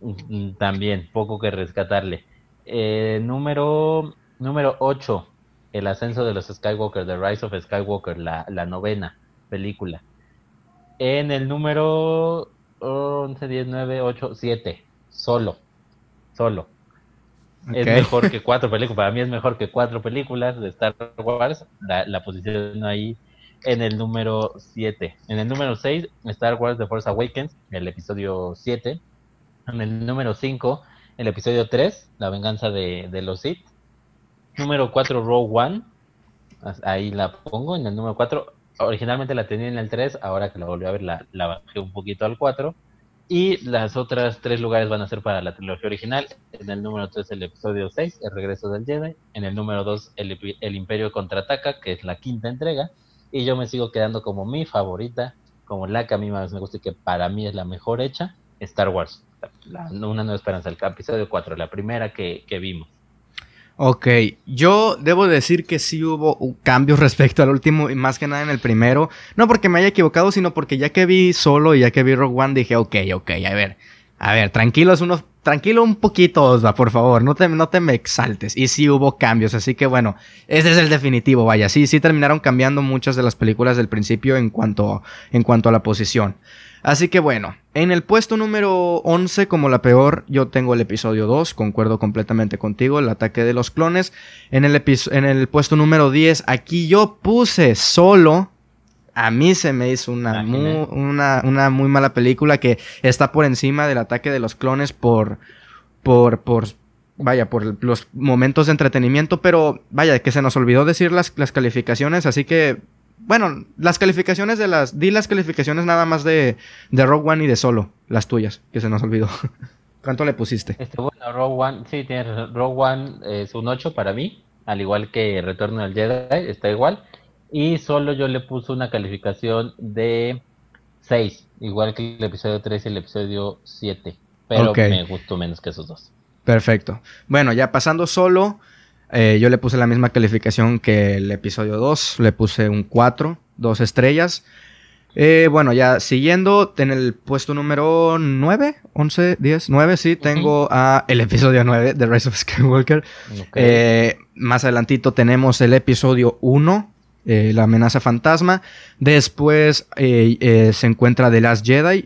Mm, también, poco que rescatarle. Eh, número, número 8, el ascenso de los Skywalker, The Rise of Skywalker, la, la novena película. En el número 11, 10, 9, 8, 7, solo. Solo. Es mejor que cuatro películas. Para mí es mejor que cuatro películas de Star Wars. La, posición ahí en el número 7. En el número 6, Star Wars The Force Awakens, el episodio 7. En el número 5, el episodio 3, La venganza de, los Sith. Número 4, Rogue One. ahí la pongo en el número 4. Originalmente la tenía en el 3, ahora que la volví a ver la, la bajé un poquito al 4. Y las otras tres lugares van a ser para la trilogía original. En el número 3 el episodio 6, El regreso del Jedi. En el número 2 el, el Imperio contraataca, que es la quinta entrega. Y yo me sigo quedando como mi favorita, como la que a mí más me gusta y que para mí es la mejor hecha, Star Wars. una nueva esperanza, el episodio 4, la primera que, que vimos. Ok, yo debo decir que sí hubo cambios respecto al último y más que nada en el primero. No porque me haya equivocado, sino porque ya que vi solo y ya que vi Rogue One dije, ok, ok, a ver, a ver, tranquilos unos, tranquilo un poquito, Osva, por favor, no te, no te me exaltes. Y sí hubo cambios, así que bueno, ese es el definitivo, vaya, sí, sí terminaron cambiando muchas de las películas del principio en cuanto, en cuanto a la posición. Así que bueno, en el puesto número 11 como la peor yo tengo el episodio 2, concuerdo completamente contigo, el ataque de los clones. En el, en el puesto número 10 aquí yo puse solo, a mí se me hizo una muy, una, una muy mala película que está por encima del ataque de los clones por, por, por, vaya, por los momentos de entretenimiento, pero vaya, que se nos olvidó decir las, las calificaciones, así que bueno, las calificaciones de las. Di las calificaciones nada más de, de Rogue One y de Solo, las tuyas, que se nos olvidó. ¿Cuánto le pusiste? Este, bueno, Rogue One, sí, tienes. Rogue One es un 8 para mí, al igual que Retorno al Jedi, está igual. Y solo yo le puse una calificación de 6, igual que el episodio 3 y el episodio 7. Pero me gustó menos que esos dos. Perfecto. Bueno, ya pasando solo. Eh, yo le puse la misma calificación que el episodio 2, le puse un 4, 2 estrellas. Eh, bueno, ya siguiendo, en el puesto número 9, 11, 10, 9, sí, tengo a el episodio 9 de Rise of Skywalker. Eh, más adelantito tenemos el episodio 1, eh, la amenaza fantasma. Después eh, eh, se encuentra The Last Jedi.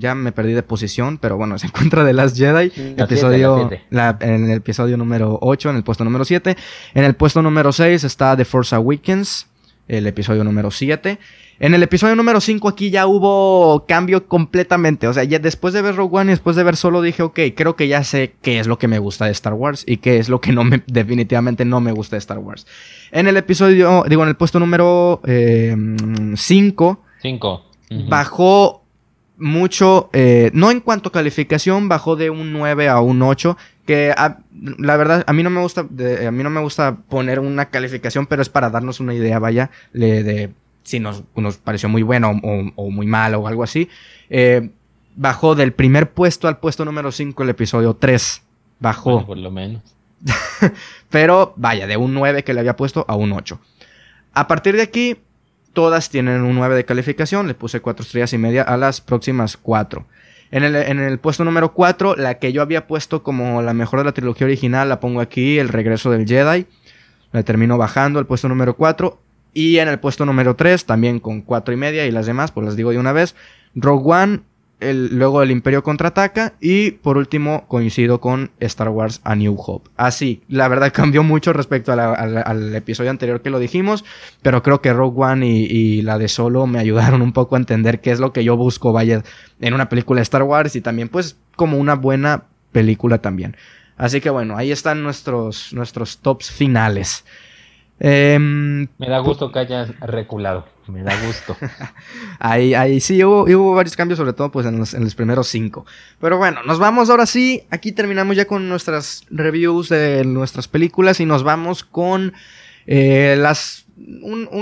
ya me perdí de posición, pero bueno, se encuentra The Last Jedi. episodio, en el episodio número 8, en el puesto número 7. En el puesto número 6 está The Force Awakens, el episodio número 7. En el episodio número 5 aquí ya hubo cambio completamente. O sea, ya después de ver Rogue One y después de ver solo dije, ok, creo que ya sé qué es lo que me gusta de Star Wars y qué es lo que no me, definitivamente no me gusta de Star Wars. En el episodio, digo, en el puesto número 5. Eh, bajó mucho, eh, no en cuanto a calificación, bajó de un 9 a un 8, que la verdad a mí no me gusta, a mí no me gusta poner una calificación, pero es para darnos una idea, vaya, de si nos, pareció muy bueno o, muy malo o algo así. Eh, bajó del primer puesto al puesto número 5 el episodio 3. Bajó. por lo menos. Pero vaya, de un 9 que le había puesto a un 8. A partir de aquí, todas tienen un 9 de calificación. Le puse 4 estrellas y media a las próximas 4. En el, en el, puesto número 4, la que yo había puesto como la mejor de la trilogía original, la pongo aquí, El regreso del Jedi. La termino bajando al puesto número 4. Y en el puesto número 3, también con 4 y media y las demás, pues las digo de una vez. Rogue One, el, luego el Imperio contraataca y por último coincido con Star Wars A New Hope. Así, la verdad cambió mucho respecto al episodio anterior que lo dijimos, pero creo que Rogue One y, la de Solo me ayudaron un poco a entender qué es lo que yo busco, vaya, en una película de Star Wars y también pues como una buena película también. Así que bueno, ahí están nuestros, nuestros tops finales. Em, me da gusto que hayas reculado. Me da gusto. ahí, ahí sí hubo, hubo, varios cambios, sobre todo pues en los, primeros cinco. Pero bueno, nos vamos ahora sí. Aquí terminamos ya con nuestras reviews de nuestras películas y nos vamos con eh, las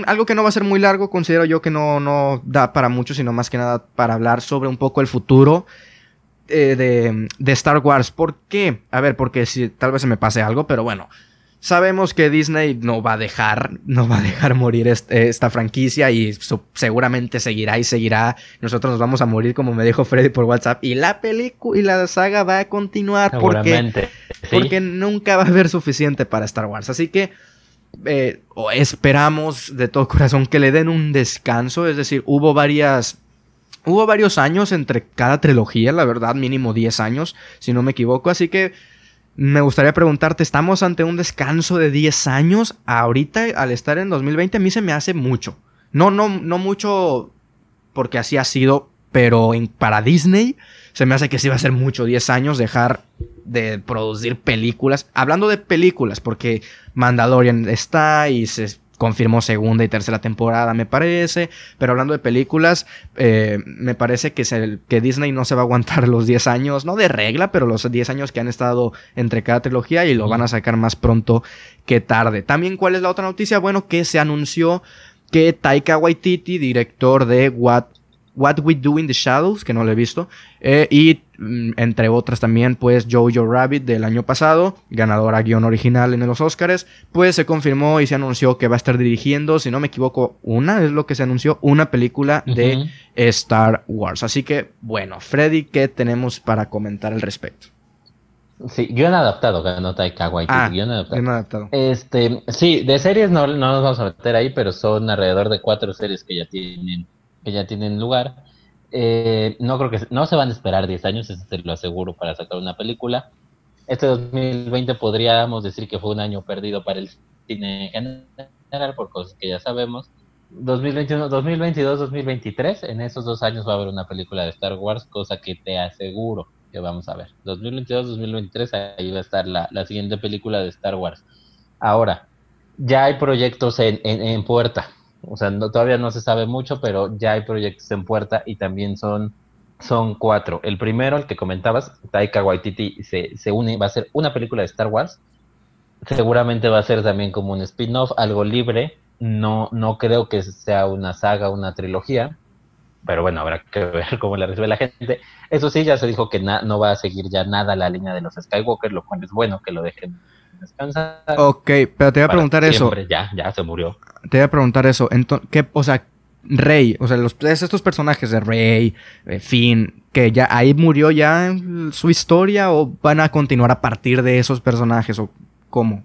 algo que no va a ser muy largo, considero yo que no, no da para mucho, sino más que nada para hablar sobre un poco el futuro eh, de, de, Star Wars. ¿Por qué? A ver, porque si tal vez se me pase algo, pero bueno. Sabemos que Disney no va a dejar, no va a dejar morir esta franquicia y seguramente seguirá y seguirá. Nosotros nos vamos a morir, como me dijo Freddy por WhatsApp. Y la película y la saga va a continuar porque, porque nunca va a haber suficiente para Star Wars. Así que eh, esperamos de todo corazón que le den un descanso. Es decir, hubo varias Hubo varios años entre cada trilogía, la verdad, mínimo 10 años, si no me equivoco. Así que me gustaría preguntarte, ¿estamos ante un descanso de 10 años? Ahorita, al estar en 2020, a mí se me hace mucho. No, no, no mucho porque así ha sido, pero para Disney se me hace que sí va a ser mucho, 10 años, dejar de producir películas. Hablando de películas, porque Mandalorian está y se, confirmó segunda y tercera temporada, me parece. Pero hablando de películas, eh, me parece que, que Disney no se va a aguantar los 10 años, no de regla, pero los 10 años que han estado entre cada trilogía y lo van a sacar más pronto que tarde. También, ¿cuál es la otra noticia? Bueno, que se anunció que Taika Waititi, director de What What We Do in the Shadows, que no lo he visto, eh, y entre otras también, pues Jojo Rabbit del año pasado, ganadora guion original en los Oscars, pues se confirmó y se anunció que va a estar dirigiendo, si no me equivoco, una, es lo que se anunció, una película de Star Wars. Así que, bueno, Freddy, ¿qué tenemos para comentar al respecto? Sí, guion adaptado, ganó Taika Waititi, ah, guion adaptado. adaptado. Este, sí, de series no, no nos vamos a meter ahí, pero son alrededor de cuatro series que ya tienen que ya tienen lugar. Eh, no creo que no se van a esperar 10 años, eso te lo aseguro, para sacar una película. Este 2020 podríamos decir que fue un año perdido para el cine en general, por cosas que ya sabemos. 2021, 2022, 2023, en esos dos años va a haber una película de Star Wars, cosa que te aseguro que vamos a ver. 2022, 2023, ahí va a estar la, siguiente película de Star Wars. Ahora, ya hay proyectos en puerta. O sea, todavía no se sabe mucho, pero ya hay proyectos en puerta y también son, son cuatro. El primero, el que comentabas, Taika Waititi se, se une, va a ser una película de Star Wars. Seguramente va a ser también como un spin-off, algo libre. No, no creo que sea una saga, una trilogía. Pero bueno, habrá que ver cómo la recibe la gente. Eso sí, ya se dijo que no va a seguir ya nada la línea de los Skywalker, lo cual es bueno que lo dejen descansar. Ok, pero te voy a preguntar eso. Ya, ya se murió. Te voy a preguntar eso. Entonces, ¿qué, o sea, Rey, o sea, los, estos personajes de Rey, eh, Finn, que ya ahí murió ya su historia o van a continuar a partir de esos personajes o cómo?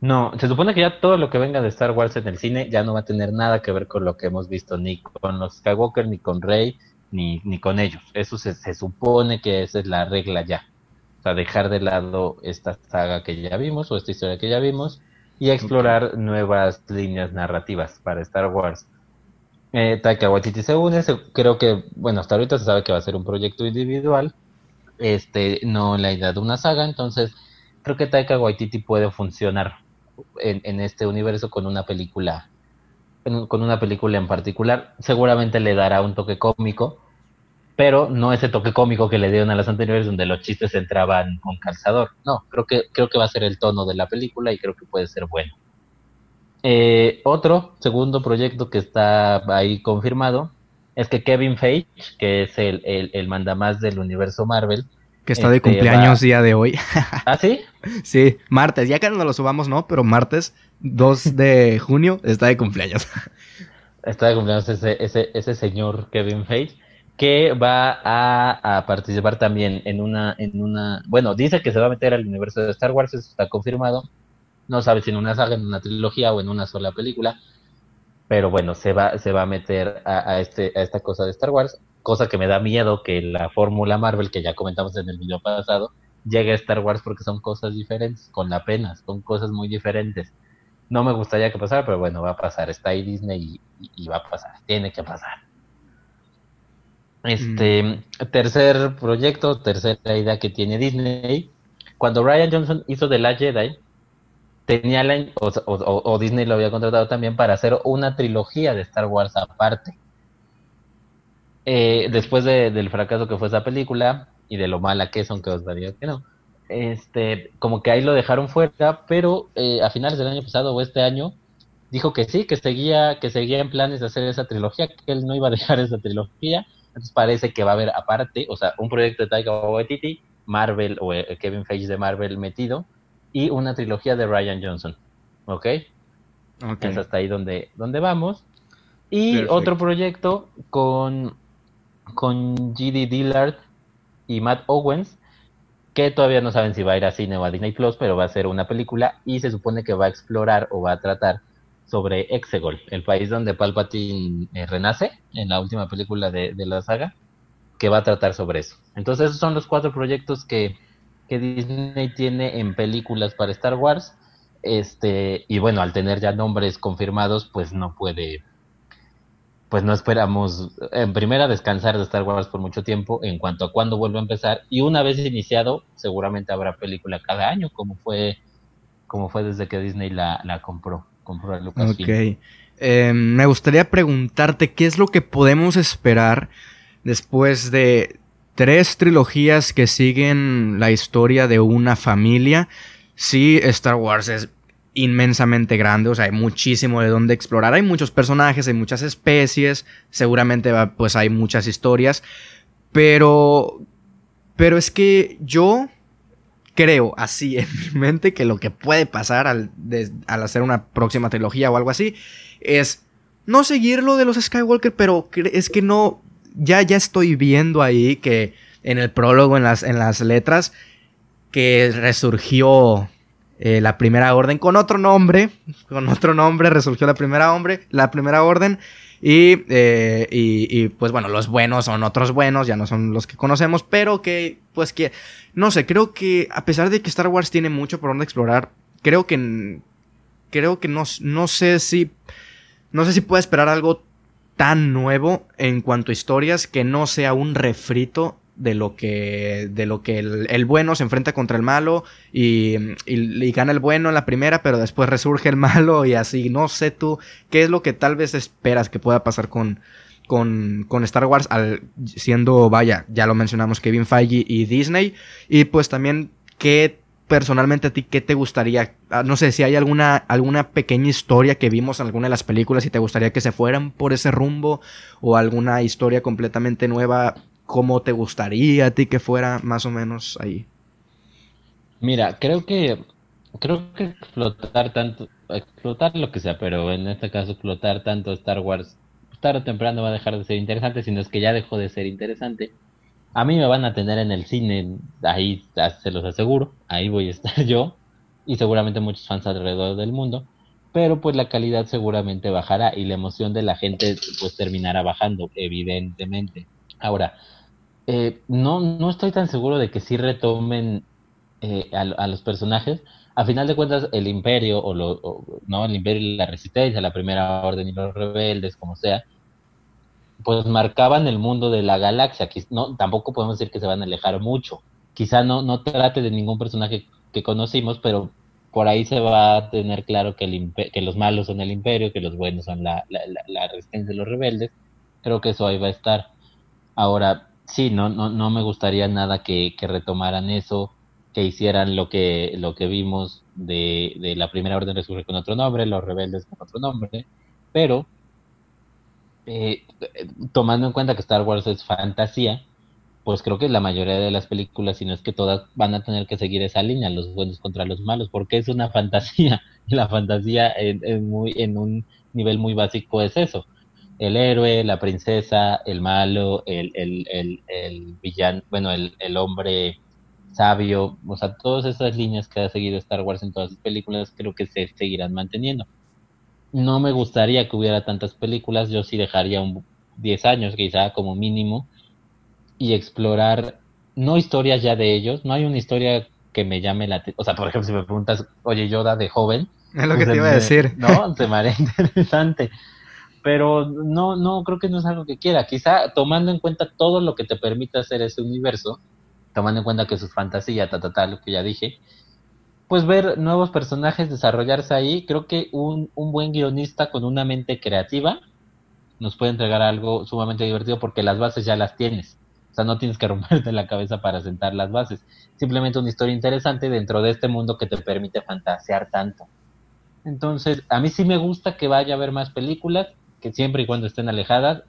No, se supone que ya todo lo que venga de Star Wars en el cine ya no va a tener nada que ver con lo que hemos visto ni con los Skywalker, ni con Rey, ni, ni con ellos. Eso se, se supone que esa es la regla ya. Sea, dejar de lado esta saga que ya vimos o esta historia que ya vimos y explorar nuevas líneas narrativas para Star Wars. Eh, Taika Waititi se une, creo que, bueno, hasta ahorita se sabe que va a ser un proyecto individual, este, no la idea de una saga, entonces creo que Taika Waititi puede funcionar en, este universo con una película, con una película en particular, seguramente le dará un toque cómico, pero no ese toque cómico que le dieron a las anteriores donde los chistes entraban con calzador. No, creo que, creo que va a ser el tono de la película y creo que puede ser bueno. Eh, otro segundo proyecto que está ahí confirmado es que Kevin Feige, que es el, el, mandamás del universo Marvel, que está de este, cumpleaños día de hoy. ¿Ah, sí? sí, martes, ya que no lo subamos, ¿no? Pero martes 2 de junio está de cumpleaños. está de cumpleaños ese, ese, ese señor Kevin Feige que va a, participar también en una, en una, bueno, dice que se va a meter al universo de Star Wars, eso está confirmado. No sabe si en una saga, en una trilogía o en una sola película, pero bueno, se va, se va a meter a, este, a esta cosa de Star Wars, cosa que me da miedo que la fórmula Marvel, que ya comentamos en el video pasado, llegue a Star Wars porque son cosas diferentes, con la pena, son cosas muy diferentes. No me gustaría que pasara, pero bueno, va a pasar, está ahí Disney y va a pasar, tiene que pasar. Este, mm. tercer proyecto, tercera idea que tiene Disney. Cuando Ryan Johnson hizo The Last Jedi, tenía la, o, Disney lo había contratado también para hacer una trilogía de Star Wars aparte. Eh, después del fracaso que fue esa película y de lo mala que es, aunque os diga que no, este, como que ahí lo dejaron fuera, pero eh, a finales del año pasado o este año dijo que sí, que seguía, que seguía en planes de hacer esa trilogía, que él no iba a dejar esa trilogía entonces parece que va a haber aparte, o sea, un proyecto de Taika Waititi, Marvel o eh, Kevin Feige de Marvel metido y una trilogía de Ryan Johnson. ¿Ok? okay. Es hasta ahí donde, donde vamos. Y otro proyecto con, con G.D. Dillard y Matt Owens, que todavía no saben si va a ir a cine o a Disney Plus, pero va a ser una película y se supone que va a explorar o va a tratar sobre Exegol, el país donde Palpatine eh, renace en la última película de, la saga, que va a tratar sobre eso. Entonces esos son los cuatro proyectos que, que Disney tiene en películas para Star Wars. Este, y bueno, al tener ya nombres confirmados, pues no puede, pues no esperamos, en primera, descansar de Star Wars por mucho tiempo en cuanto a cuándo vuelva a empezar. Y una vez iniciado, seguramente habrá película cada año, como fue, como fue desde que Disney la, la compró. Compró Lucasfilm. Ok. Eh, me gustaría preguntarte qué es lo que podemos esperar después de tres trilogías que siguen la historia de una familia. Sí, Star Wars es inmensamente grande, o sea, hay muchísimo de dónde explorar, hay muchos personajes, hay muchas especies, seguramente pues hay muchas historias, pero pero es que yo creo así en mi mente que lo que puede pasar al, al hacer una próxima trilogía o algo así es no seguir lo de los Skywalker, pero es que no, ya, ya estoy viendo ahí que en el prólogo, en las, en las letras, que resurgió eh, la primera orden con otro nombre, con otro nombre resurgió la primera, hombre, la primera orden. Y, eh, y, y, pues bueno, los buenos son otros buenos, ya no son los que conocemos, pero que pues que, no sé, creo que a pesar de que Star Wars tiene mucho por donde explorar, creo que, creo que no, no sé si no sé si puedo esperar algo tan nuevo en cuanto a historias que no sea un refrito de lo que, de lo que el, bueno se enfrenta contra el malo y, y, gana el bueno en la primera, pero después resurge el malo y así. No sé tú qué es lo que tal vez esperas que pueda pasar con, con, con Star Wars, al, siendo, vaya, ya lo mencionamos, Kevin Feige y Disney. Y pues también qué personalmente a ti, ¿qué te gustaría? Ah, no sé si hay alguna, alguna pequeña historia que vimos en alguna de las películas y te gustaría que se fueran por ese rumbo o alguna historia completamente nueva, ¿cómo te gustaría a ti que fuera más o menos ahí? Mira, creo que creo que explotar tanto, explotar lo que sea, pero en este caso explotar tanto Star Wars, tarde o temprano va a dejar de ser interesante, sino es que ya dejó de ser interesante a mí me van a tener en el cine, ahí se los aseguro, ahí voy a estar yo y seguramente muchos fans alrededor del mundo, pero pues la calidad seguramente bajará y la emoción de la gente pues terminará bajando, evidentemente. Ahora, eh, no, no estoy tan seguro de que sí retomen eh, a, los personajes. A final de cuentas, el imperio, o, lo, no, el imperio y la resistencia, la primera orden y los rebeldes, como sea, pues marcaban el mundo de la galaxia. No, tampoco podemos decir que se van a alejar mucho. Quizá no, no trate de ningún personaje que conocimos, pero por ahí se va a tener claro que, el que los malos son el imperio, que los buenos son la, la, resistencia de los rebeldes. Creo que eso ahí va a estar. Ahora, sí, no, no, no me gustaría nada que, retomaran eso, que hicieran lo que, lo que vimos de, la primera orden resurge con otro nombre, los rebeldes con otro nombre, pero eh, tomando en cuenta que Star Wars es fantasía, pues creo que la mayoría de las películas, si no es que todas, van a tener que seguir esa línea, los buenos contra los malos, porque es una fantasía. La fantasía en, muy, en un nivel muy básico es eso. El héroe, la princesa, el malo, el, el, el, villano, bueno, el, el hombre sabio, o sea, todas esas líneas que ha seguido Star Wars en todas sus películas creo que se seguirán manteniendo no me gustaría que hubiera tantas películas, yo sí dejaría un 10 años quizá como mínimo y explorar no historias ya de ellos, no hay una historia que me llame la atención, o sea, por ejemplo, si me preguntas, oye, Yoda de joven, es lo que pues te iba a decir. No, se me haría interesante. Pero no, no, creo que no es algo que quiera. Quizá tomando en cuenta todo lo que te permite hacer ese universo, tomando en cuenta que su fantasía, ta, ta, ta, lo que ya dije, pues ver nuevos personajes desarrollarse ahí, creo que un, un buen guionista con una mente creativa nos puede entregar algo sumamente divertido porque las bases ya las tienes. O sea, no tienes que romperte la cabeza para sentar las bases. Simplemente una historia interesante dentro de este mundo que te permite fantasear tanto. Entonces, a mí sí me gusta que vaya a haber más películas, siempre y cuando estén alejadas,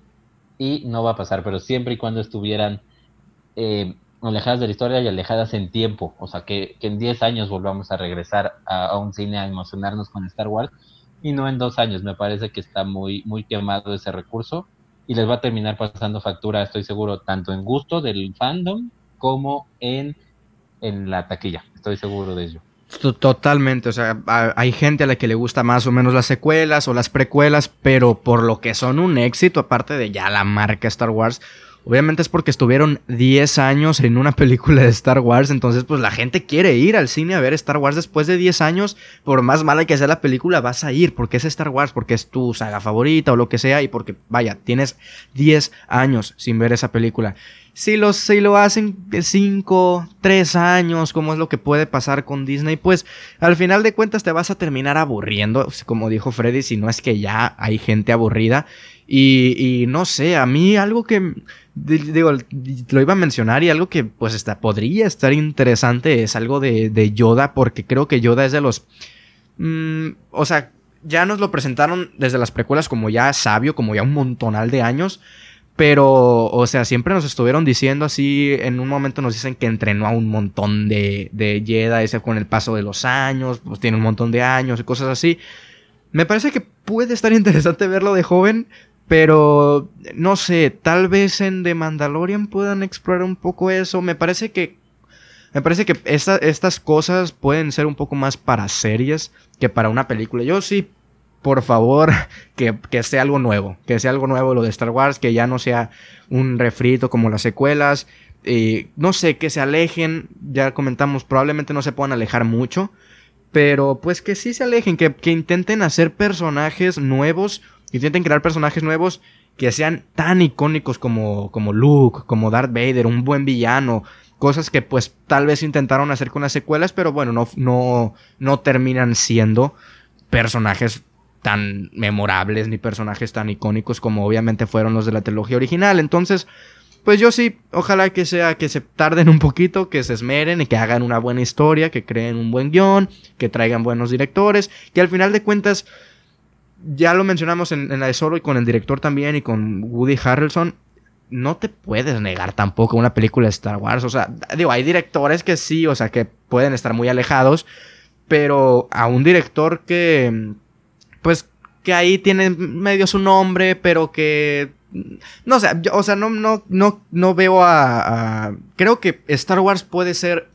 y no va a pasar, pero siempre y cuando estuvieran eh, alejadas de la historia y alejadas en tiempo. O sea, que, en 10 años volvamos a regresar a, un cine a emocionarnos con Star Wars y no en dos años. Me parece que está muy, muy quemado ese recurso y les va a terminar pasando factura, estoy seguro, tanto en gusto del fandom como en, en la taquilla. Estoy seguro de ello. Totalmente, o sea, hay gente a la que le gusta más o menos las secuelas o las precuelas, pero por lo que son un éxito, aparte de ya la marca Star Wars, Obviamente es porque estuvieron 10 años en una película de Star Wars, entonces pues la gente quiere ir al cine a ver Star Wars después de 10 años, por más mala que sea la película, vas a ir porque es Star Wars, porque es tu saga favorita o lo que sea y porque vaya, tienes 10 años sin ver esa película. Si, los, si lo hacen de 5, 3 años, como es lo que puede pasar con Disney, pues al final de cuentas te vas a terminar aburriendo, como dijo Freddy, si no es que ya hay gente aburrida. Y, no sé, a mí algo que, digo, lo iba a mencionar y algo que pues está, podría estar interesante es algo de, de Yoda, porque creo que Yoda es de los... Mm, o sea, ya nos lo presentaron desde las precuelas como ya sabio, como ya un montonal de años. Pero, o sea, siempre nos estuvieron diciendo así, en un momento nos dicen que entrenó a un montón de, de Jedi, ese con el paso de los años, pues tiene un montón de años y cosas así. Me parece que puede estar interesante verlo de joven, pero no sé, tal vez en The Mandalorian puedan explorar un poco eso. Me parece que me parece que estas cosas pueden ser un poco más para series que para una película. Yo sí por favor, que, sea algo nuevo, que sea algo nuevo lo de Star Wars, que ya no sea un refrito como las secuelas. Eh, no sé, que se alejen, ya comentamos, probablemente no se puedan alejar mucho, pero pues que sí se alejen, que, que intenten hacer personajes nuevos, intenten crear personajes nuevos que sean tan icónicos como, como Luke, como Darth Vader, un buen villano, cosas que pues tal vez intentaron hacer con las secuelas, pero bueno, no, no, no terminan siendo personajes tan memorables ni personajes tan icónicos como obviamente fueron los de la trilogía original. Entonces, pues yo sí, ojalá que sea que se tarden un poquito, que se esmeren y que hagan una buena historia, que creen un buen guion, que traigan buenos directores, que al final de cuentas, ya lo mencionamos en, la de Solo y con el director también y con Woody Harrelson, no te puedes negar tampoco una película de Star Wars. O sea, digo, hay directores que sí, o sea, que pueden estar muy alejados, pero a un director que pues que ahí tiene medio su nombre, pero que no sé, o sea, no, no, no, no veo a, Creo que Star Wars puede ser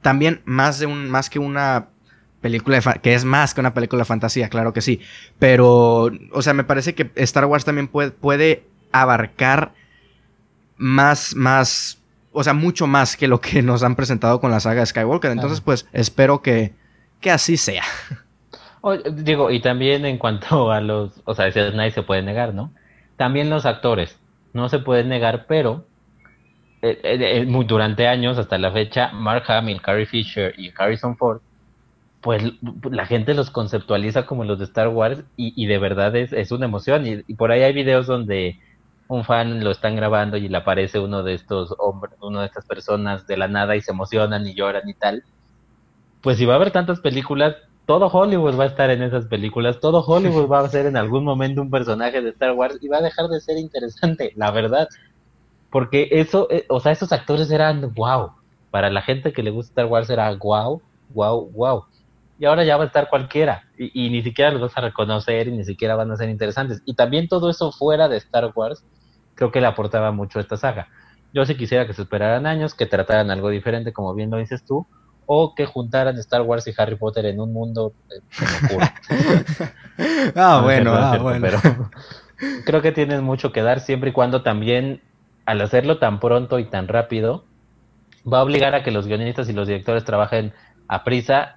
también más de un. más que una película de que es más que una película de fantasía, claro que sí. Pero. O sea, me parece que Star Wars también puede, puede abarcar más. más. O sea, mucho más que lo que nos han presentado con la saga de Skywalker. Entonces, pues, espero que. que así sea. digo, y también en cuanto a los, o sea, nadie se puede negar, ¿no? También los actores, no se pueden negar, pero eh, eh, eh, durante años, hasta la fecha, Mark Hamill, Carrie Fisher y Harrison Ford, pues la gente los conceptualiza como los de Star Wars y, de verdad es, es una emoción. Y, y, por ahí hay videos donde un fan lo están grabando y le aparece uno de estos hombres, una de estas personas de la nada y se emocionan y lloran y tal. Pues si va a haber tantas películas, todo Hollywood va a estar en esas películas, todo Hollywood va a ser en algún momento un personaje de Star Wars y va a dejar de ser interesante, la verdad. Porque eso, eh, o sea, esos actores eran wow. Para la gente que le gusta Star Wars era wow, wow, wow. Y ahora ya va a estar cualquiera. Y, ni siquiera los vas a reconocer y ni siquiera van a ser interesantes. Y también todo eso fuera de Star Wars, creo que le aportaba mucho a esta saga. Yo sí quisiera que se esperaran años, que trataran algo diferente, como bien lo dices tú, o que juntaran Star Wars y Harry Potter en un mundo ah, bueno, ah, bueno. Pero creo que tienes mucho que dar siempre y cuando también al hacerlo tan pronto y tan rápido va a obligar a que los guionistas y los directores trabajen a prisa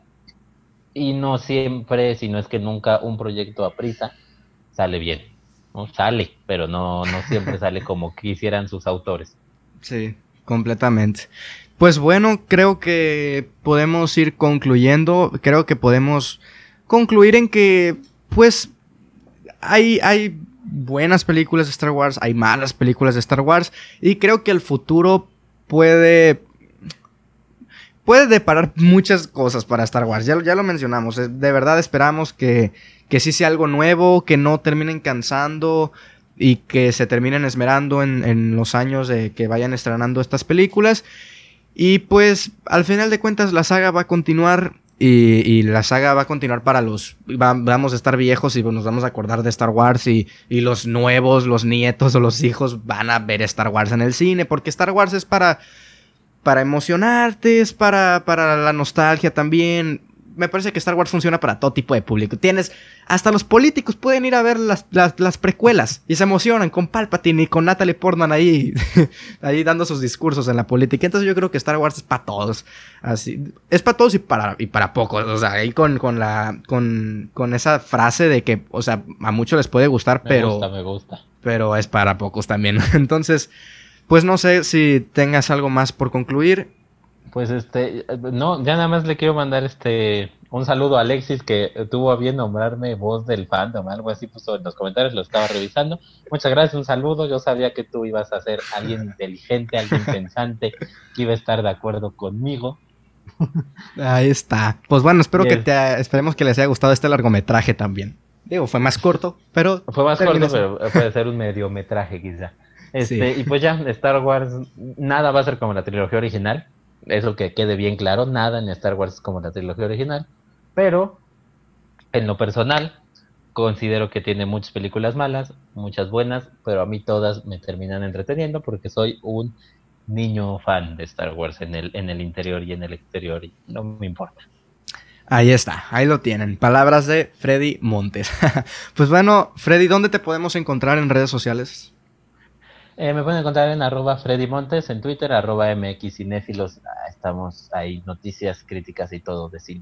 y no siempre, si no es que nunca un proyecto a prisa sale bien. ¿no? Sale, pero no, no siempre sale como quisieran sus autores. Sí, completamente. Pues bueno, creo que podemos ir concluyendo. Creo que podemos concluir en que, pues, hay, hay buenas películas de Star Wars, hay malas películas de Star Wars, y creo que el futuro puede puede deparar muchas cosas para Star Wars. Ya, ya lo mencionamos. De verdad esperamos que, que sí sea algo nuevo, que no terminen cansando y que se terminen esmerando en, en los años de que vayan estrenando estas películas. Y pues al final de cuentas la saga va a continuar y, la saga va a continuar para los... vamos a estar viejos y nos vamos a acordar de Star Wars y, y, los nuevos, los nietos o los hijos van a ver Star Wars en el cine porque Star Wars es para... Para emocionarte, es para, para la nostalgia también me parece que Star Wars funciona para todo tipo de público. Tienes, hasta los políticos pueden ir a ver las, las, precuelas y se emocionan con Palpatine y con Natalie Portman ahí, ahí dando sus discursos en la política. Entonces yo creo que Star Wars es para todos. Así, es para todos y para, y para pocos. O sea, ahí con, con la, con, con esa frase de que, o sea, a muchos les puede gustar, me pero... Gusta, me gusta. Pero es para pocos también. Entonces, Pues no sé si tengas algo más por concluir. Pues este, no, ya nada más le quiero mandar este un saludo a Alexis que tuvo a bien nombrarme voz del fandom, algo así puso en los comentarios, lo estaba revisando. Muchas gracias, un saludo. Yo sabía que tú ibas a ser alguien inteligente, alguien pensante, que iba a estar de acuerdo conmigo. Ahí está. Pues bueno, espero que te esperemos que les haya gustado este largometraje también. Digo, fue más corto, pero fue más corto, pero puede ser un mediometraje quizá. Este, y pues ya, Star Wars, nada va a ser como la trilogía original. Eso que quede bien claro, nada en Star Wars como la trilogía original. Pero, en lo personal, considero que tiene muchas películas malas, muchas buenas, pero a mí todas me terminan entreteniendo porque soy un niño fan de Star Wars en el, en el interior y en el exterior y no me importa. Ahí está, ahí lo tienen. Palabras de Freddy Montes. pues bueno, Freddy, ¿dónde te podemos encontrar en redes sociales? Eh, me pueden encontrar en arroba Freddy Montes, en Twitter, arroba MX. Ah, estamos ahí, noticias, críticas y todo de cine.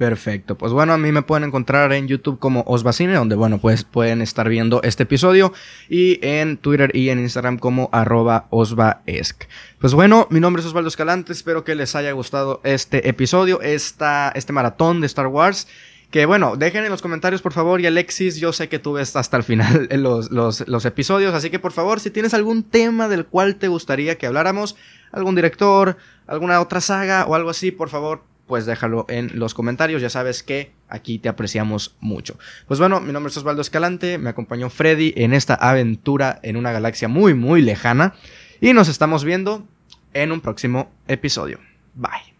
Perfecto. Pues bueno, a mí me pueden encontrar en YouTube como Osvacine, donde bueno, pues pueden estar viendo este episodio. Y en Twitter y en Instagram como arroba osvaesc. Pues bueno, mi nombre es Osvaldo Escalante. Espero que les haya gustado este episodio, esta, este maratón de Star Wars. Que bueno, dejen en los comentarios por favor. Y Alexis, yo sé que tú ves hasta el final los, los, los episodios. Así que por favor, si tienes algún tema del cual te gustaría que habláramos, algún director, alguna otra saga o algo así, por favor, pues déjalo en los comentarios. Ya sabes que aquí te apreciamos mucho. Pues bueno, mi nombre es Osvaldo Escalante, me acompañó Freddy en esta aventura en una galaxia muy, muy lejana. Y nos estamos viendo en un próximo episodio. Bye.